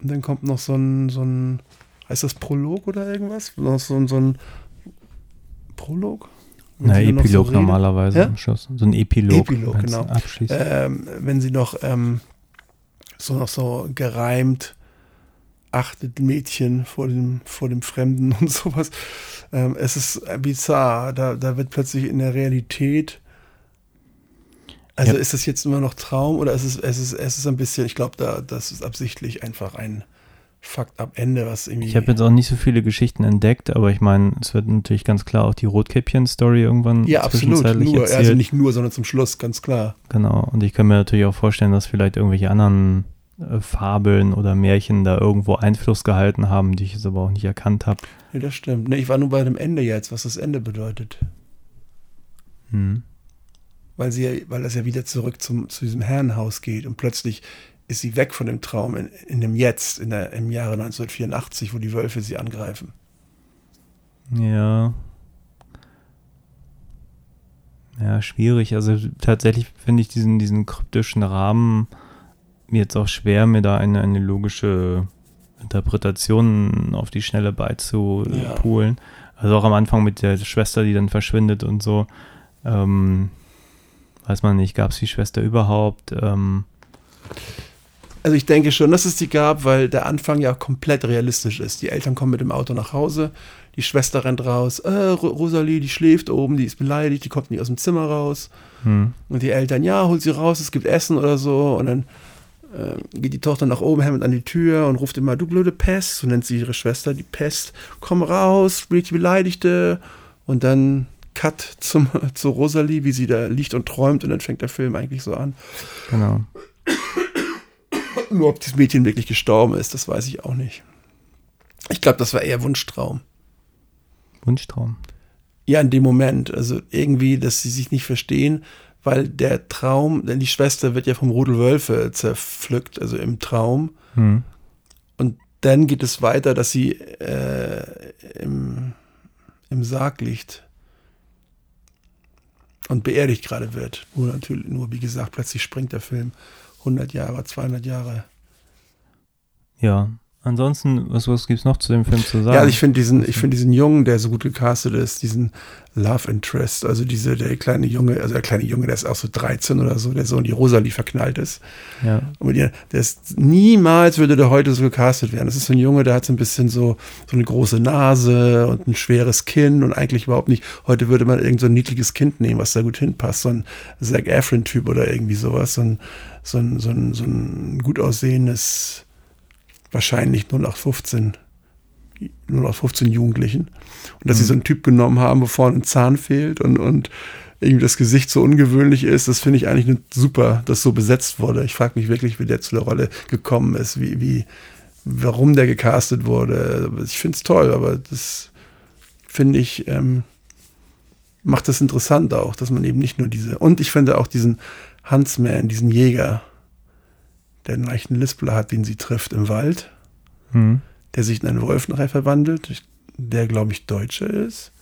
Und dann kommt noch so ein, so ein heißt das Prolog oder irgendwas? Noch so ein, so ein Prolog?
Na, Epilog normalerweise
Ja?
am Schluss. So ein Epilog.
Epilog, genau.
Abschließt.
ähm, wenn sie noch ähm, so noch so gereimt achtet Mädchen vor dem, vor dem Fremden und sowas. Ähm, es ist bizarr. Da, da wird plötzlich in der Realität. Also
Ja.
ist es jetzt immer noch Traum oder ist es, es ist, es ist ein bisschen, ich glaube, da, das ist absichtlich einfach ein Fakt ab Ende, was irgendwie.
Ich habe jetzt auch nicht so viele Geschichten entdeckt, aber ich meine, es wird natürlich ganz klar auch die Rotkäppchen-Story irgendwann
ja, absolut. Nur,
erzählt.
also nicht nur, sondern zum Schluss, ganz klar.
Genau. Und ich kann mir natürlich auch vorstellen, dass vielleicht irgendwelche anderen äh, Fabeln oder Märchen da irgendwo Einfluss gehalten haben, die ich jetzt aber auch nicht erkannt habe.
Nee, das stimmt. Nee, ich war nur bei dem Ende jetzt, was das Ende bedeutet.
Hm.
weil sie, ja- weil das ja wieder zurück zum, zu diesem Herrenhaus geht und plötzlich ist sie weg von dem Traum in, in dem Jetzt, in der, im Jahre 1984, wo die Wölfe sie angreifen.
Ja. Ja, schwierig. Also tatsächlich finde ich diesen, diesen kryptischen Rahmen jetzt auch schwer, mir da eine, eine logische Interpretation auf die Schnelle beizupulen. Also auch am Anfang mit der Schwester, die dann verschwindet und so. Ähm, weiß man nicht, gab es die Schwester überhaupt? Ähm,
Also ich denke schon, dass es die gab, weil der Anfang ja komplett realistisch ist. Die Eltern kommen mit dem Auto nach Hause, die Schwester rennt raus, äh, Rosalie, die schläft oben, die ist beleidigt, die kommt nicht aus dem Zimmer raus.
Hm.
Und die Eltern, ja, hol sie raus, es gibt Essen oder so. Und dann äh, geht die Tochter nach oben, hämmert an die Tür und ruft immer, du blöde Pest, so nennt sie ihre Schwester, die Pest, komm raus, spielt die Beleidigte. Und dann Cut zum, zu Rosalie, wie sie da liegt und träumt und dann fängt der Film eigentlich so an.
Genau.
Nur ob das Mädchen wirklich gestorben ist, das weiß ich auch nicht. Ich glaube, das war eher Wunschtraum.
Wunschtraum.
Ja, in dem Moment. Also irgendwie, dass sie sich nicht verstehen, weil der Traum, denn die Schwester wird ja vom Rudel Wölfe zerpflückt, also im Traum.
Hm.
Und dann geht es weiter, dass sie äh, im, im Sarg liegt und beerdigt gerade wird. Nur natürlich, nur wie gesagt, plötzlich springt der Film 100 Jahre, 200 Jahre.
Ja. Ansonsten, was, was gibt es noch zu dem Film zu sagen?
Ja, also ich finde diesen, ich finde diesen Jungen, der so gut gecastet ist, diesen Love Interest, also diese, der kleine Junge, also der kleine Junge, der ist auch so 13 oder so, der so in die Rosalie verknallt ist.
ja.
Und mit ihr, der ist, niemals würde der heute so gecastet werden. Das ist so ein Junge, der hat so ein bisschen so, so eine große Nase und ein schweres Kinn und eigentlich überhaupt nicht. Heute würde man irgend so ein niedliches Kind nehmen, was da gut hinpasst. So ein Zac Efron-Typ oder irgendwie sowas. So ein, so ein, so ein, so ein gut aussehendes, wahrscheinlich nur nach 15, nur nach 15 Jugendlichen. Und dass sie so einen Typ genommen haben, wo vorne ein Zahn fehlt und, und irgendwie das Gesicht so ungewöhnlich ist, das finde ich eigentlich nicht super, dass so besetzt wurde. Ich frage mich wirklich, wie der zu der Rolle gekommen ist, wie, wie, warum der gecastet wurde. Ich finde es toll, aber das finde ich, ähm, macht das interessant auch, dass man eben nicht nur diese, und ich finde auch diesen Huntsman, diesen Jäger, der einen leichten Lispler hat, den sie trifft im Wald,
Hm.
der sich in einen Wolf nachher verwandelt, der, glaube ich, Deutscher ist.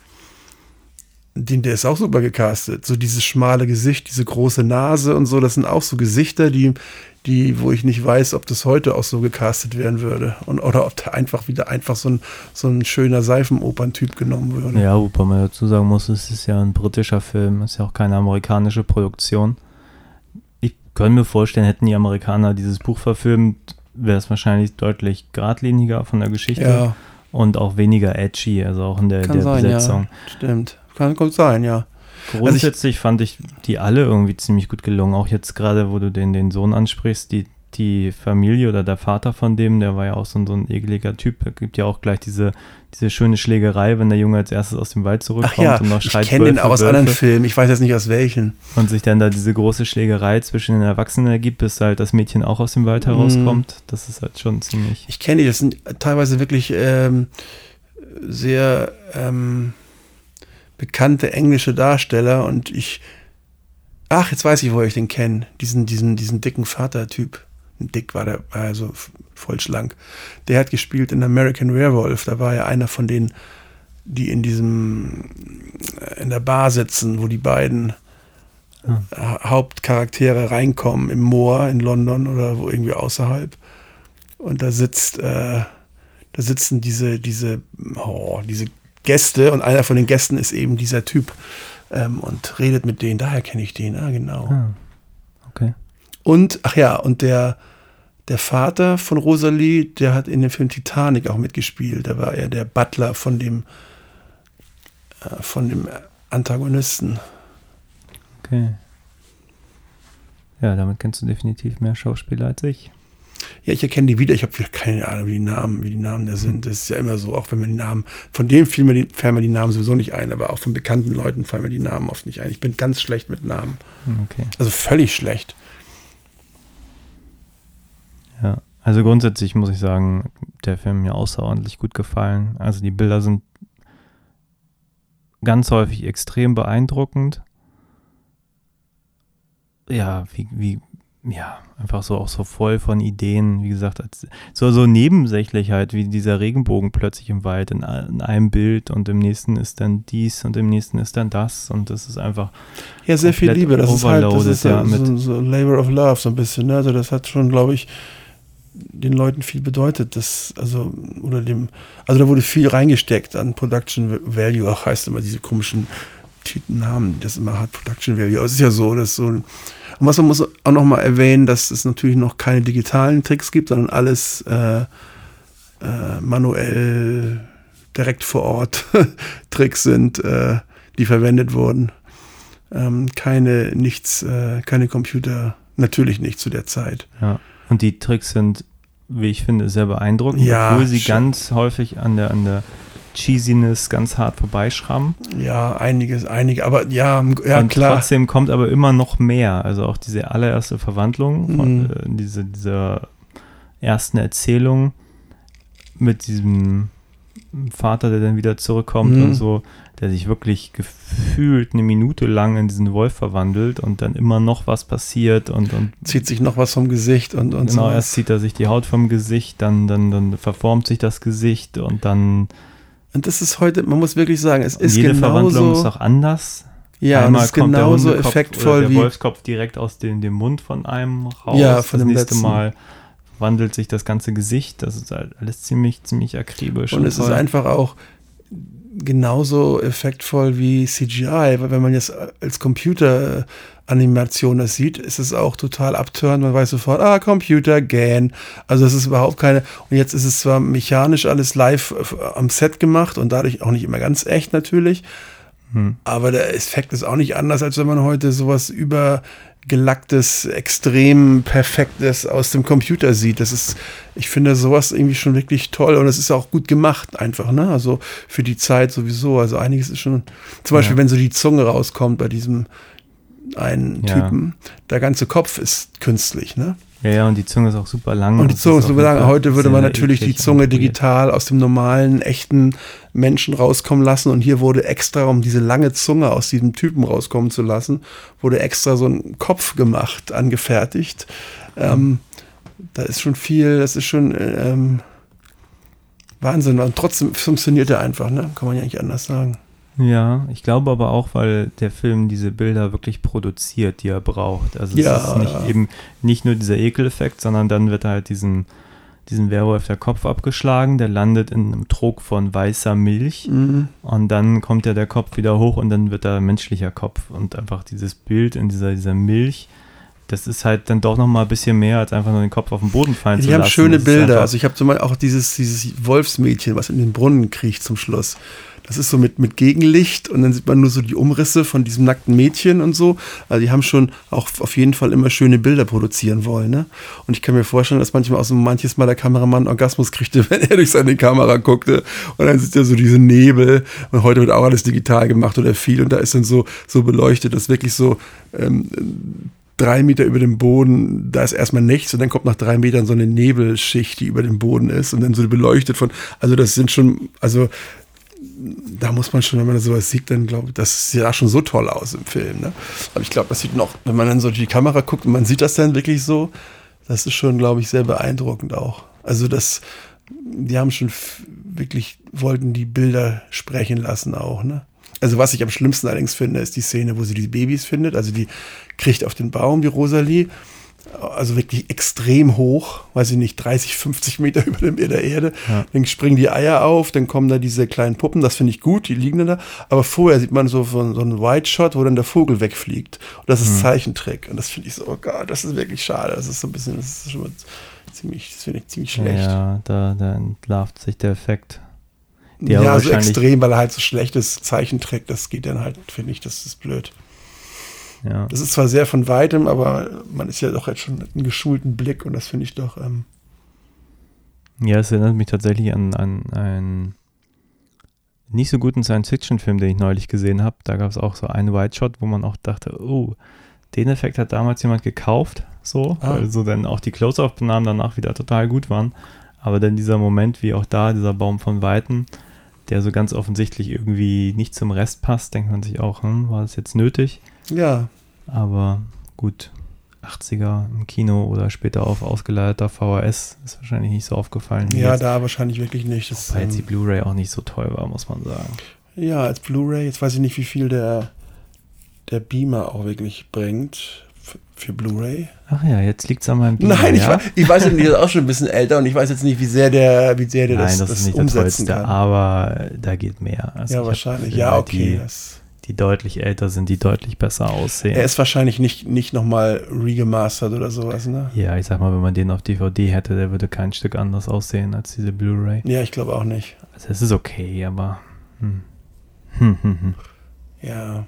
Den, der ist auch super gecastet. So dieses schmale Gesicht, diese große Nase und so, das sind auch so Gesichter, die, die, wo ich nicht weiß, ob das heute auch so gecastet werden würde. Und, oder ob da einfach wieder einfach so ein, so ein schöner Seifenoperntyp genommen würde.
Ja, wobei man dazu sagen muss, es ist ja ein britischer Film, es ist ja auch keine amerikanische Produktion. Ich könnte mir vorstellen, hätten die Amerikaner dieses Buch verfilmt, wäre es wahrscheinlich deutlich geradliniger von der Geschichte
Ja,
und auch weniger edgy, also auch in der,
kann
der
sein,
Besetzung.
ja. Stimmt. Kann gut sein, ja.
Grundsätzlich fand ich die alle irgendwie ziemlich gut gelungen. Auch jetzt gerade, wo du den, den Sohn ansprichst, die, die Familie oder der Vater von dem, der war ja auch so ein, so ein ekeliger Typ. Es gibt ja auch gleich diese, diese schöne Schlägerei, wenn der Junge als erstes aus dem Wald zurückkommt
ja,
und noch
ich
schreit
kenne den auch aus anderen Filmen. Ich weiß jetzt nicht aus welchen.
Und sich dann da diese große Schlägerei zwischen den Erwachsenen ergibt, bis halt das Mädchen auch aus dem Wald
Mhm.
herauskommt. Das ist halt schon ziemlich.
Ich kenne die, das sind teilweise wirklich ähm, sehr ähm, bekannte englische Darsteller und ich, ach, jetzt weiß ich, wo ich den kenne, diesen, diesen, diesen dicken Vater-Typ. Dick war der, also voll schlank. Der hat gespielt in American Werewolf, da war er einer von denen, die in diesem, äh, in der Bar sitzen, wo die beiden Ha- Hauptcharaktere reinkommen im Moor in London oder wo irgendwie außerhalb. Und da sitzt, äh, da sitzen diese, diese, oh, diese Gäste und einer von den Gästen ist eben dieser Typ ähm, und redet mit denen. Daher kenne ich den, ah, genau.
Ah, okay.
Und, ach ja, und der, der Vater von Rosalie, der hat in dem Film Titanic auch mitgespielt. Da war er der Butler von dem, äh, von dem Antagonisten.
Okay. Ja, damit kennst du definitiv mehr Schauspieler als ich.
Ja, ich erkenne die wieder. Ich habe keine Ahnung, wie die Namen, wie die Namen da sind. Das ist ja immer so, auch wenn man die Namen, von dem fielen mir die, fallen mir die Namen sowieso nicht ein, aber auch von bekannten Leuten fallen mir die Namen oft nicht ein. Ich bin ganz schlecht mit Namen.
Okay.
Also völlig schlecht.
Ja, also grundsätzlich muss ich sagen, der Film mir außerordentlich gut gefallen. Also die Bilder sind ganz häufig extrem beeindruckend. Ja, wie, wie, ja, einfach so auch so voll von Ideen, wie gesagt, als, so, so nebensächlich halt, wie dieser Regenbogen plötzlich im Wald in, in einem Bild und im nächsten ist dann dies und im nächsten ist dann das und das ist einfach,
Ja, sehr viel Liebe. Das ist halt das ist so,
ja, mit-
so, so Labor of Love, so ein bisschen. Ne? Also das hat schon, glaube ich, den Leuten viel bedeutet. Das, also, oder dem, also da wurde viel reingesteckt an Production Value, auch heißt immer diese komischen Namen, das immer hat Production Value. Aber es ist ja so, dass so. Und was man muss auch noch mal erwähnen, dass es natürlich noch keine digitalen Tricks gibt, sondern alles äh, äh, manuell direkt vor Ort Tricks sind, äh, die verwendet wurden. Ähm, keine, nichts, äh, keine Computer, natürlich nicht zu der Zeit.
Ja. Und die Tricks sind, wie ich finde, sehr beeindruckend,
Ja,
obwohl sie
schon.
ganz häufig an der, an der Cheesiness ganz hart vorbeischrammen.
Ja, einiges, einige, aber ja, ja
und
klar.
trotzdem kommt aber immer noch mehr. Also auch diese allererste Verwandlung, von,
Mhm.
äh, diese, dieser ersten Erzählung mit diesem Vater, der dann wieder zurückkommt
Mhm.
und so, der sich wirklich gefühlt eine Minute lang in diesen Wolf verwandelt und dann immer noch was passiert und, und
Zieht sich noch was vom Gesicht und, und
genau,
so.
erst zieht er sich die Haut vom Gesicht, dann, dann, dann verformt sich das Gesicht und dann
Und das ist heute, man muss wirklich sagen, es ist
jede Verwandlung ist
genauso.
auch anders.
Ja, und
Einmal
es ist
kommt der
genauso
Hundekopf
effektvoll
oder
wie.
der Wolfskopf direkt aus dem, dem Mund von einem raus.
Ja, von
das
dem
nächste
letzten.
Mal wandelt sich das ganze Gesicht. Das ist halt alles ziemlich, ziemlich akribisch.
Und es ist
toll.
einfach auch genauso effektvoll wie CGI, weil wenn man jetzt als Computeranimation das sieht, ist es auch total abturnt. Man weiß sofort, ah, Computer, Gan. Also es ist überhaupt keine. Und jetzt ist es zwar mechanisch alles live am Set gemacht und dadurch auch nicht immer ganz echt natürlich.
Hm.
Aber der Effekt ist auch nicht anders, als wenn man heute sowas übergelacktes, extrem perfektes aus dem Computer sieht. Das ist, ich finde sowas irgendwie schon wirklich toll und es ist auch gut gemacht einfach, ne? Also für die Zeit sowieso. Also einiges ist schon, zum Beispiel,
Ja.
wenn so die Zunge rauskommt bei diesem einen
Ja.
Typen, der ganze Kopf ist künstlich, ne?
Ja, ja, und die Zunge ist auch super lang.
Und die Zunge,
ist
sagen,
wirklich
heute würde man natürlich die Zunge digital aus dem normalen, echten Menschen rauskommen lassen. Und hier wurde extra, um diese lange Zunge aus diesem Typen rauskommen zu lassen, wurde extra so ein Kopf gemacht, angefertigt. Ähm, da ist schon viel, das ist schon ähm, Wahnsinn. Und trotzdem funktioniert er einfach, ne? Kann man ja nicht anders sagen.
Ja, ich glaube aber auch, weil der Film diese Bilder wirklich produziert, die er braucht. Also
Ja,
es ist nicht
ja.
eben nicht nur dieser Ekeleffekt, sondern dann wird halt diesen, diesen Werwolf der Kopf abgeschlagen, der landet in einem Trog von weißer Milch
Mhm.
und dann kommt ja der Kopf wieder hoch und dann wird da menschlicher Kopf und einfach dieses Bild in dieser, dieser Milch, das ist halt dann doch nochmal ein bisschen mehr, als einfach nur den Kopf auf den Boden fallen zu
Die haben
lassen.
schöne
Das ist
Bilder. Also ich habe zum Beispiel auch dieses, dieses Wolfsmädchen, was in den Brunnen kriecht zum Schluss. Das ist so mit, mit Gegenlicht und dann sieht man nur so die Umrisse von diesem nackten Mädchen und so. Also die haben schon auch auf jeden Fall immer schöne Bilder produzieren wollen. Ne? Und ich kann mir vorstellen, dass manchmal auch so manches Mal der Kameramann Orgasmus kriegte, wenn er durch seine Kamera guckte. Und dann sieht er so diese Nebel. Und heute wird auch alles digital gemacht oder viel. Und da ist dann so, so beleuchtet, dass wirklich so ähm, drei Meter über dem Boden, da ist erstmal nichts und dann kommt nach drei Metern so eine Nebelschicht, die über dem Boden ist und dann so beleuchtet von, also das sind schon, also da muss man schon, wenn man sowas sieht, dann glaube ich, das sieht ja schon so toll aus im Film. Ne? Aber ich glaube, das sieht noch, wenn man dann so die Kamera guckt und man sieht das dann wirklich so, das ist schon, glaube ich, sehr beeindruckend auch. Also das, die haben schon wirklich, wollten die Bilder sprechen lassen auch, ne? Also was ich am schlimmsten allerdings finde, ist die Szene, wo sie die Babys findet. Also die kriegt auf den Baum, die Rosalie. Also wirklich extrem hoch, weiß ich nicht, 30, 50 Meter über dem, der Erde.
Ja.
Dann springen die Eier auf, dann kommen da diese kleinen Puppen, das finde ich gut, die liegen dann da. Aber vorher sieht man so, so, so einen White Shot, wo dann der Vogel wegfliegt. Und das ist Zeichentrick. Und das finde ich so, oh Gott, das ist wirklich schade. Das ist so ein bisschen, das ist schon mal ziemlich, das finde ich ziemlich schlecht.
Ja, da, da entlarvt sich der Effekt. Die
Ja, so extrem, weil er halt so schlecht ist, Zeichentrick, das geht dann halt, finde ich, das ist blöd.
Ja.
Das ist zwar sehr von weitem, aber man ist ja doch jetzt schon einen geschulten Blick und das finde ich doch, ähm,
Ja, es erinnert mich tatsächlich an, an einen nicht so guten Science-Fiction-Film, den ich neulich gesehen habe. Da gab es auch so einen White Shot, wo man auch dachte, oh, den Effekt hat damals jemand gekauft, so,
Ah.
weil so dann auch die Close-Up-Benahmen danach wieder total gut waren. Aber dann dieser Moment, wie auch da, dieser Baum von Weitem, der so ganz offensichtlich irgendwie nicht zum Rest passt, denkt man sich auch, hm, war das jetzt nötig?
ja,
Aber gut, 80er im Kino oder später auf ausgeleiterter VHS ist wahrscheinlich nicht so aufgefallen.
ja,
jetzt.
da wahrscheinlich wirklich nicht. Das,
Weil jetzt die
ähm,
Blu-ray auch nicht so toll war, muss man sagen.
ja, als Blu-ray, jetzt weiß ich nicht, wie viel der, der Beamer auch wirklich bringt für Blu-ray.
Ach ja, jetzt liegt es an meinem Beamer,
Nein, ich,
ja?
weiß, ich weiß nicht, ist auch schon ein bisschen älter und ich weiß jetzt nicht, wie sehr der, wie sehr der
Nein,
das,
das, ist nicht der tollste,
kann.
aber äh, da geht mehr. Also
ja, wahrscheinlich. Ja, okay.
Die, die deutlich älter sind, die deutlich besser aussehen.
Er ist wahrscheinlich nicht, nicht nochmal remastert oder sowas, ne?
ja, ich sag mal, wenn man den auf DVD hätte, der würde kein Stück anders aussehen als diese Blu-ray.
Ja, ich glaube auch nicht.
Also es ist okay, aber hm. Hm, hm, hm.
Ja.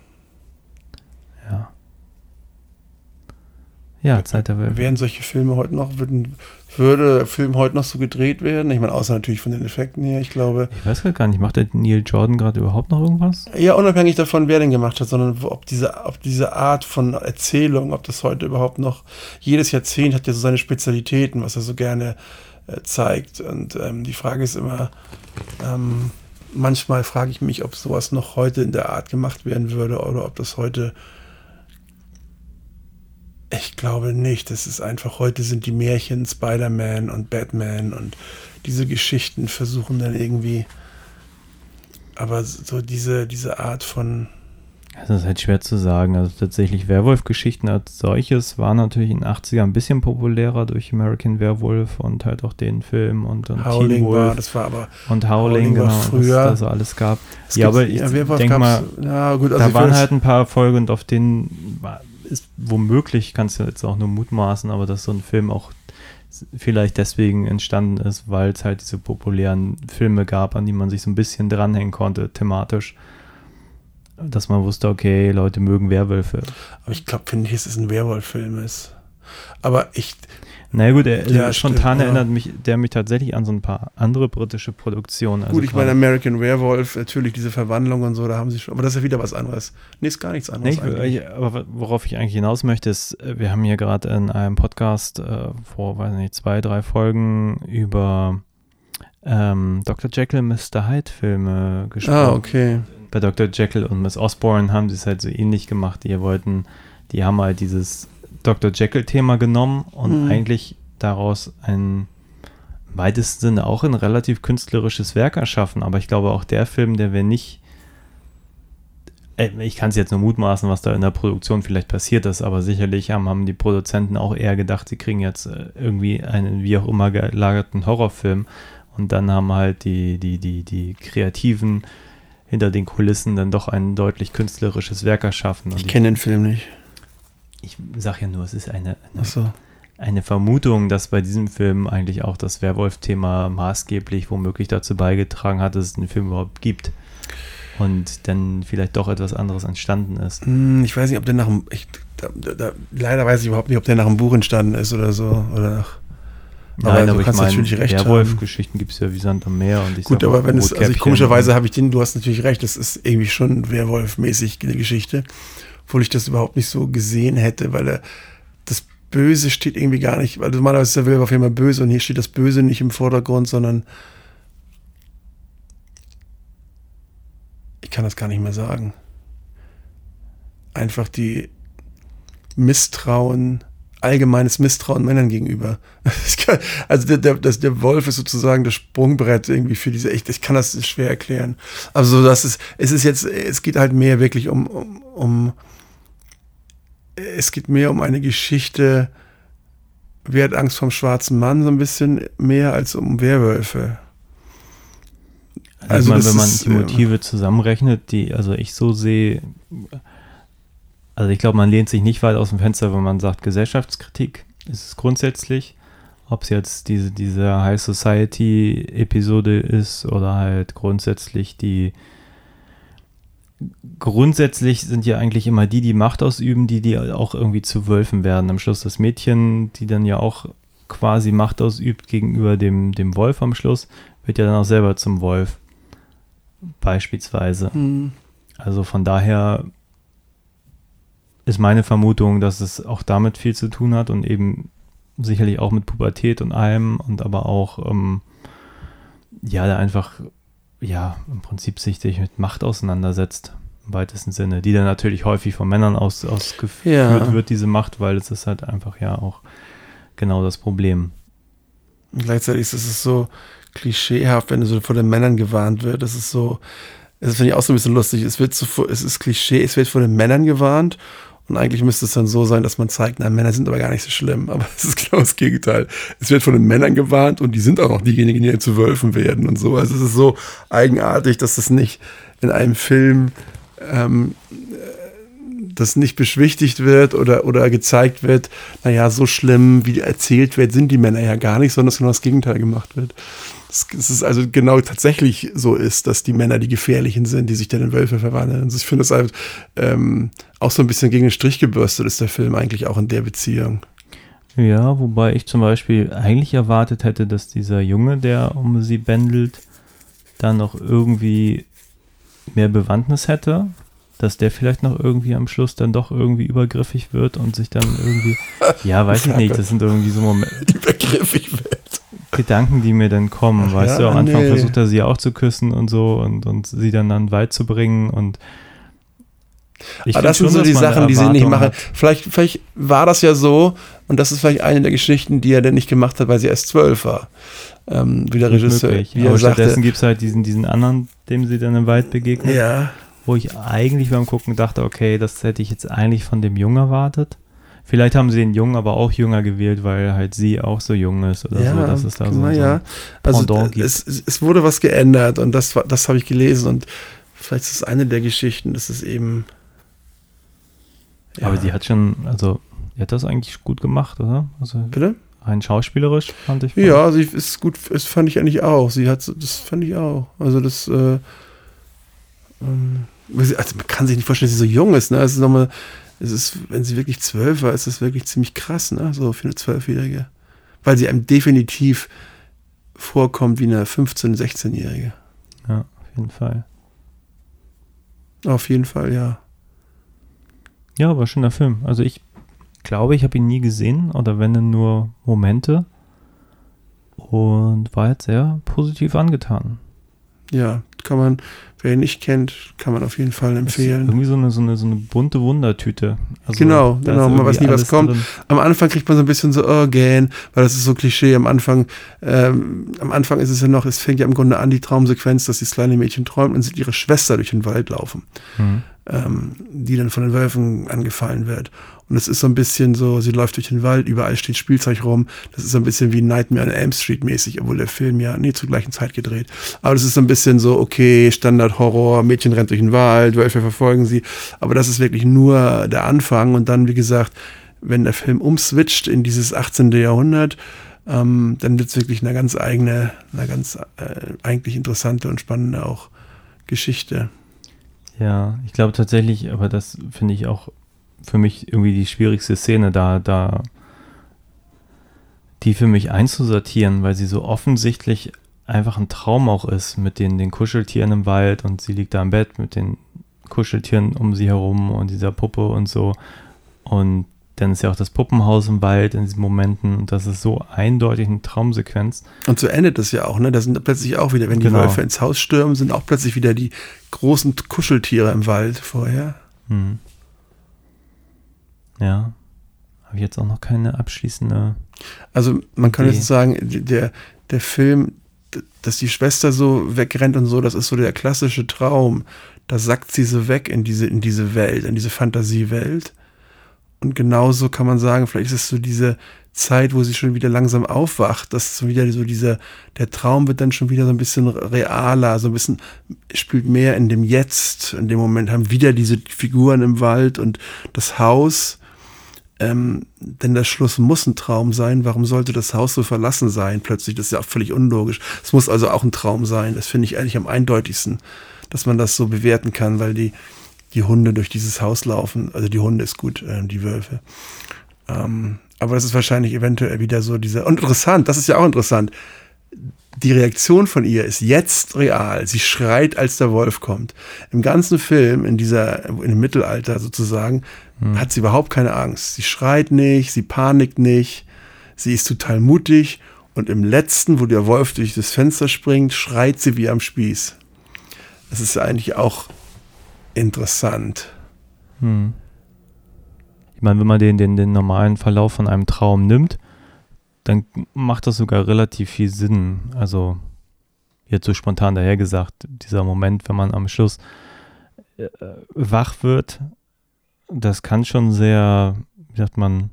Ja, Zeit der Wölfe.
Wären solche Filme heute noch, würden, würde Film heute noch so gedreht werden? Ich meine, außer natürlich von den Effekten her, ich glaube.
Ich weiß gar nicht, macht der Neil Jordan gerade überhaupt noch irgendwas?
Ja, unabhängig davon, wer den gemacht hat, sondern ob diese, ob diese Art von Erzählung, ob das heute überhaupt noch, jedes Jahrzehnt hat ja so seine Spezialitäten, was er so gerne äh, zeigt. Und ähm, die Frage ist immer, ähm, manchmal frage ich mich, ob sowas noch heute in der Art gemacht werden würde oder ob das heute. Ich glaube nicht. Das ist einfach, heute sind die Märchen Spider-Man und Batman und diese Geschichten versuchen dann irgendwie. Aber so diese, diese Art von.
Das ist halt schwer zu sagen. Also tatsächlich Werwolf-Geschichten als solches waren natürlich in den 80ern ein bisschen populärer durch American Werewolf und halt auch den Film und, und
Howling
Teen
war,
Wolf
das war aber.
und Howling,
Howling war
genau,
früher.
was da so alles gab.
es
Ja, aber ich
Werwolf
denk
gab's-
mal,
ja, gut, also
da waren halt ein paar Erfolge und auf denen war, ist womöglich, kannst du jetzt auch nur mutmaßen, aber dass so ein Film auch vielleicht deswegen entstanden ist, weil es halt diese populären Filme gab, an die man sich so ein bisschen dranhängen konnte, thematisch. Dass man wusste, okay, Leute mögen Werwölfe.
Aber ich glaube, finde ich, es ein Werwolf-Film ist. Aber ich,
Na gut, er,
Ja,
spontan
stimmt, ja.
erinnert mich der mich tatsächlich an so ein paar andere britische Produktionen. Also
gut, ich meine, American Werewolf, natürlich diese Verwandlung und so, da haben sie schon, aber das ist ja wieder was anderes. Nee, ist gar nichts
Nee,
anderes. eigentlich.
ich, aber worauf ich eigentlich hinaus möchte, ist, äh, wir haben hier gerade in einem Podcast äh, vor, weiß nicht, zwei, drei Folgen über ähm, Dr. Jekyll Mr. Hyde Filme gesprochen.
ah, okay.
Bei Dr. Jekyll und Miss Osborne haben sie es halt so ähnlich gemacht. Die wollten, die haben halt dieses Dr. Jekyll-Thema genommen und
Mhm.
eigentlich daraus ein im weitesten Sinne auch ein relativ künstlerisches Werk erschaffen. Aber ich glaube auch der Film, der wäre nicht äh, ich kann es jetzt nur mutmaßen, was da in der Produktion vielleicht passiert ist, aber sicherlich haben, haben die Produzenten auch eher gedacht, sie kriegen jetzt äh, irgendwie einen wie auch immer gelagerten Horrorfilm und dann haben halt die, die, die, die Kreativen hinter den Kulissen dann doch ein deutlich künstlerisches Werk erschaffen. Und
Ich kenne den Film nicht.
Ich, ich sage ja nur, es ist eine, eine,
Achso.
eine Vermutung, dass bei diesem Film eigentlich auch das Werwolf-Thema maßgeblich womöglich dazu beigetragen hat, dass es den Film überhaupt gibt. Und dann vielleicht doch etwas anderes entstanden ist.
Hm, Ich weiß nicht, ob der nach dem. Ich, da, da, leider weiß ich überhaupt nicht, ob der nach dem Buch entstanden ist oder so. Oder nach, Aber
Nein,
du
aber ich
kannst
meine,
natürlich recht
Werwolf-Geschichten gibt es ja wie Sand am Meer. Und ich
Gut, aber wenn es, also ich, komischerweise habe ich den, du hast natürlich recht, das ist irgendwie schon Werwolf-mäßig eine Geschichte, obwohl ich das überhaupt nicht so gesehen hätte, weil er, das Böse steht irgendwie gar nicht, weil normalerweise ist der Werwolf immer böse und hier steht das Böse nicht im Vordergrund, sondern ich kann das gar nicht mehr sagen. Einfach die Misstrauen, allgemeines Misstrauen Männern gegenüber. Also der, der, der Wolf ist sozusagen das Sprungbrett irgendwie für diese, ich, ich kann das schwer erklären. Also das ist, es ist jetzt, es geht halt mehr wirklich um, um, um es geht mehr um eine Geschichte, wer hat Angst vom schwarzen Mann so ein bisschen mehr als um Werwölfe.
Also,
Also das
wenn man die Motive zusammenrechnet, die, also ich so sehe, also ich glaube, man lehnt sich nicht weit aus dem Fenster, wenn man sagt, Gesellschaftskritik ist es grundsätzlich. Ob es jetzt diese, diese High Society-Episode ist oder halt grundsätzlich die grundsätzlich sind ja eigentlich immer die, die Macht ausüben, die, die auch irgendwie zu Wölfen werden. Am Schluss das Mädchen, die dann ja auch quasi Macht ausübt gegenüber dem, dem Wolf am Schluss, wird ja dann auch selber zum Wolf. Beispielsweise.
Hm.
Also von daher ist meine Vermutung, dass es auch damit viel zu tun hat und eben sicherlich auch mit Pubertät und allem und aber auch, ähm, ja, der einfach, ja, im Prinzip sich, sich mit Macht auseinandersetzt, im weitesten Sinne, die dann natürlich häufig von Männern aus, ausgeführt
Ja.
wird, diese Macht, weil es ist halt einfach ja auch genau das Problem.
Und gleichzeitig ist es so klischeehaft, wenn so vor den Männern gewarnt wird. Das ist so, das finde ich auch so ein bisschen lustig. Es wird so, es ist Klischee, es wird vor den Männern gewarnt. Und eigentlich müsste es dann so sein, dass man zeigt, na, Männer sind aber gar nicht so schlimm. Aber es ist genau das Gegenteil. Es wird von den Männern gewarnt und die sind auch noch diejenigen, die zu Wölfen werden und so. Also es ist so eigenartig, dass das nicht in einem Film ähm, das nicht beschwichtigt wird oder, oder gezeigt wird, naja, so schlimm, wie erzählt wird, sind die Männer ja gar nicht, sondern dass genau das Gegenteil gemacht wird. Es also genau tatsächlich so ist, dass die Männer die Gefährlichen sind, die sich dann in Wölfe verwandeln. Also ich finde das halt ähm, auch so ein bisschen gegen den Strich gebürstet ist der Film eigentlich auch in der Beziehung.
Ja, wobei ich zum Beispiel eigentlich erwartet hätte, dass dieser Junge, der um sie bändelt, dann noch irgendwie mehr Bewandtnis hätte, dass der vielleicht noch irgendwie am Schluss dann doch irgendwie übergriffig wird und sich dann irgendwie, ja, weiß ich nicht, das sind irgendwie so Momente.
Übergriffig wird.
Gedanken, die mir dann kommen,
Ach
weißt
ja,
du, am Anfang
nee.
versucht er sie auch zu küssen und so und, und sie dann an den Wald zu bringen und ich
Aber das sind so die Sachen, die sie nicht machen.
hat.
Vielleicht, vielleicht war das ja so und das ist vielleicht eine der Geschichten, die er denn nicht gemacht hat, weil sie erst zwölf war. Ähm, wie der Regisseur,
Möglich.
wie er
Aber stattdessen
sagte.
gibt es halt diesen, diesen anderen, dem sie dann im Wald begegnet,
Ja,
wo ich eigentlich beim Gucken dachte, okay, das hätte ich jetzt eigentlich von dem Jungen erwartet. Vielleicht haben sie den Jungen aber auch jünger gewählt, weil halt sie auch so jung ist oder
ja,
so. Das ist da so,
naja.
so
Also es, es wurde was geändert und das, war- das habe ich gelesen und vielleicht ist es eine der Geschichten, dass es eben.
Aber sie hat schon, also, sie hat das eigentlich gut gemacht, oder? Also
Bitte?
rein schauspielerisch fand ich.
Ja, sie ist gut, das fand ich eigentlich auch. Sie hat, das fand ich auch. Also das, äh, ähm, also man kann sich nicht vorstellen, dass sie so jung ist, ne? Es ist nochmal, es ist, wenn sie wirklich zwölf war, ist das wirklich ziemlich krass, ne? So für eine Zwölfjährige. Weil sie einem definitiv vorkommt wie eine 15-, 16-Jährige.
Ja, auf jeden Fall.
Auf jeden Fall, ja.
Ja, aber schöner Film. Also ich glaube, ich habe ihn nie gesehen oder wenn dann nur Momente und war jetzt sehr positiv angetan.
Ja, kann man, wer ihn nicht kennt, kann man auf jeden Fall empfehlen.
irgendwie so eine, so eine, so eine bunte Wundertüte. Also,
Genau, genau, man weiß nie, was kommt.
drin.
Am Anfang kriegt man so ein bisschen so, oh, gähn, weil das ist so Klischee. Am Anfang, ähm, am Anfang ist es ja noch, es fängt ja im Grunde an, die Traumsequenz, dass das kleine Mädchen träumt und sieht ihre Schwester durch den Wald laufen,
Mhm.
ähm, die dann von den Wölfen angefallen wird. Und es ist so ein bisschen so, sie läuft durch den Wald, überall steht Spielzeug rum. Das ist so ein bisschen wie Nightmare on Elm Street mäßig, obwohl der Film ja nie zur gleichen Zeit gedreht. Aber das ist so ein bisschen so, okay, Standard-Horror, Mädchen rennt durch den Wald, Wölfe verfolgen sie. Aber das ist wirklich nur der Anfang. Und dann, wie gesagt, wenn der Film umswitcht in dieses 18. Jahrhundert, ähm, dann wird es wirklich eine ganz eigene, eine ganz äh, eigentlich interessante und spannende auch Geschichte.
Ja, ich glaube tatsächlich, aber das finde ich auch für mich irgendwie die schwierigste Szene da, da die für mich einzusortieren, weil sie so offensichtlich einfach ein Traum auch ist mit den, den Kuscheltieren im Wald und sie liegt da im Bett mit den Kuscheltieren um sie herum und dieser Puppe und so. Und dann ist ja auch das Puppenhaus im Wald in diesen Momenten und das ist so eindeutig eine Traumsequenz.
Und so endet es ja auch, ne? Da sind plötzlich auch wieder, wenn die
Genau.
Wölfe ins Haus stürmen, sind auch plötzlich wieder die großen Kuscheltiere im Wald vorher.
Hm. Ja. Habe ich jetzt auch noch keine abschließende.
Also man kann
Okay.
jetzt sagen, der, der Film, dass die Schwester so wegrennt und so, das ist so der klassische Traum. Da sackt sie so weg in diese, in diese Welt, in diese Fantasiewelt. Und genauso kann man sagen, vielleicht ist es so diese Zeit, wo sie schon wieder langsam aufwacht, dass so wieder so dieser, der Traum wird dann schon wieder so ein bisschen realer, so ein bisschen, spielt mehr in dem Jetzt. In dem Moment haben wieder diese Figuren im Wald und das Haus. Ähm, denn der Schluss muss ein Traum sein. Warum sollte das Haus so verlassen sein plötzlich? Das ist ja auch völlig unlogisch. Es muss also auch ein Traum sein. Das finde ich eigentlich am eindeutigsten, dass man das so bewerten kann, weil die, die Hunde durch dieses Haus laufen. Also die Hunde ist gut, äh, die Wölfe. Ähm, aber das ist wahrscheinlich eventuell wieder so dieser. Und interessant, das ist ja auch interessant. Die Reaktion von ihr ist jetzt real. Sie schreit, als der Wolf kommt. Im ganzen Film, in dieser, in dem Mittelalter sozusagen, hat sie überhaupt keine Angst. Sie schreit nicht, sie panikt nicht, sie ist total mutig. Und im letzten, wo der Wolf durch das Fenster springt, schreit sie wie am Spieß. Das ist eigentlich auch interessant.
Hm. Ich meine, wenn man den, den, den normalen Verlauf von einem Traum nimmt, dann macht das sogar relativ viel Sinn. Also, jetzt so spontan dahergesagt, dieser Moment, wenn man am Schluss äh, wach wird, das kann schon sehr, wie sagt man,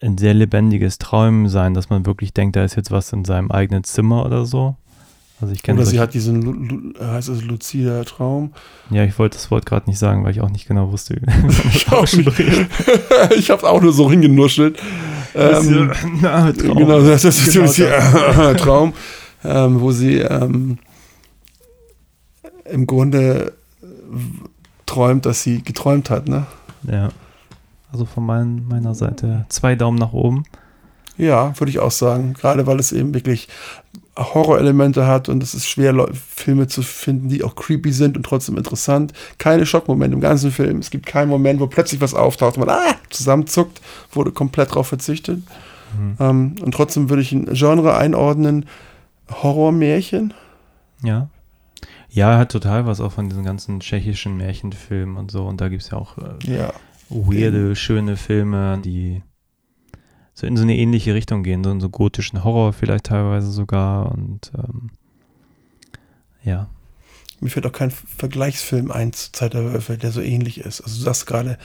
ein sehr lebendiges Träumen sein, dass man wirklich denkt, da ist jetzt was in seinem eigenen Zimmer oder so. Also ich kenne
Oder sie hat diesen, Lu- Lu- heißt es luzider Traum?
Ja, ich wollte das Wort gerade nicht sagen, weil ich auch nicht genau wusste,
Ich ich habe auch nur so hingenuschelt. Ähm,
Na, Traum.
Genau, das ist
Genau
genau Traum, ähm, wo sie ähm, im Grunde w- träumt, dass sie geträumt hat, ne?
Ja. Also von mein, meiner Seite zwei Daumen nach oben.
Ja, würde ich auch sagen. Gerade weil es eben wirklich Horrorelemente hat und es ist schwer, Filme zu finden, die auch creepy sind und trotzdem interessant. Keine Schockmomente im ganzen Film. Es gibt keinen Moment, wo plötzlich was auftaucht und man ah, zusammenzuckt, wurde komplett drauf verzichtet. Ähm, und trotzdem würde ich ein Genre einordnen: Horrormärchen.
Ja. Ja, er hat total was auch von diesen ganzen tschechischen Märchenfilmen und so. Und da gibt es ja auch äh,
Ja.
weirde, schöne Filme, die so in so eine ähnliche Richtung gehen, so in so gotischen Horror vielleicht teilweise sogar. Und ähm, ja.
Mir fällt auch kein Vergleichsfilm ein zu Zeit der Wölfe, der so ähnlich ist. Also du sagst gerade,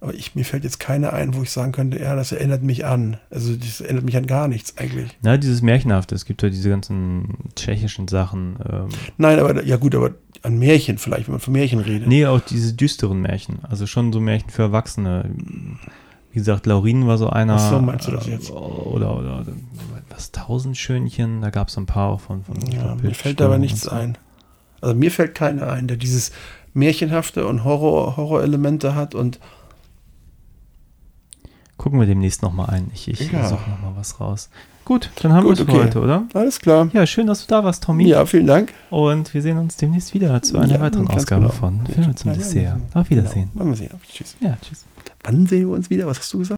aber ich, mir fällt jetzt keiner ein, wo ich sagen könnte, ja, das erinnert mich an. Also das erinnert mich an gar nichts eigentlich.
Na, dieses Märchenhafte, es gibt ja diese ganzen tschechischen Sachen. Ähm,
Nein, aber ja gut, aber an Märchen vielleicht, wenn man von Märchen redet.
nee, auch diese düsteren Märchen. Also schon so Märchen für Erwachsene. Wie gesagt, Laurin war so einer.
Ach so, meinst du das
äh,
jetzt?
Oder, oder, was, Tausendschönchen, da gab es ein paar auch von. von
ja,
von
mir fällt aber nichts
so.
ein. Also mir fällt keiner ein, der dieses Märchenhafte und Horror, Horrorelemente hat und
Gucken wir demnächst nochmal ein. Ich, ich
Ja.
suche nochmal was raus. Gut, dann haben wir es für
okay.
heute, oder?
alles klar.
Ja, schön, dass du da warst, Tommy.
Ja, vielen Dank.
Und wir sehen uns demnächst wieder zu einer
Ja,
weiteren Ausgabe
genau.
von Filme zum Dessert. Auf Wiedersehen.
Genau. Mal sehen. Tschüss.
Ja, tschüss.
Wann sehen wir uns wieder? Was hast du gesagt?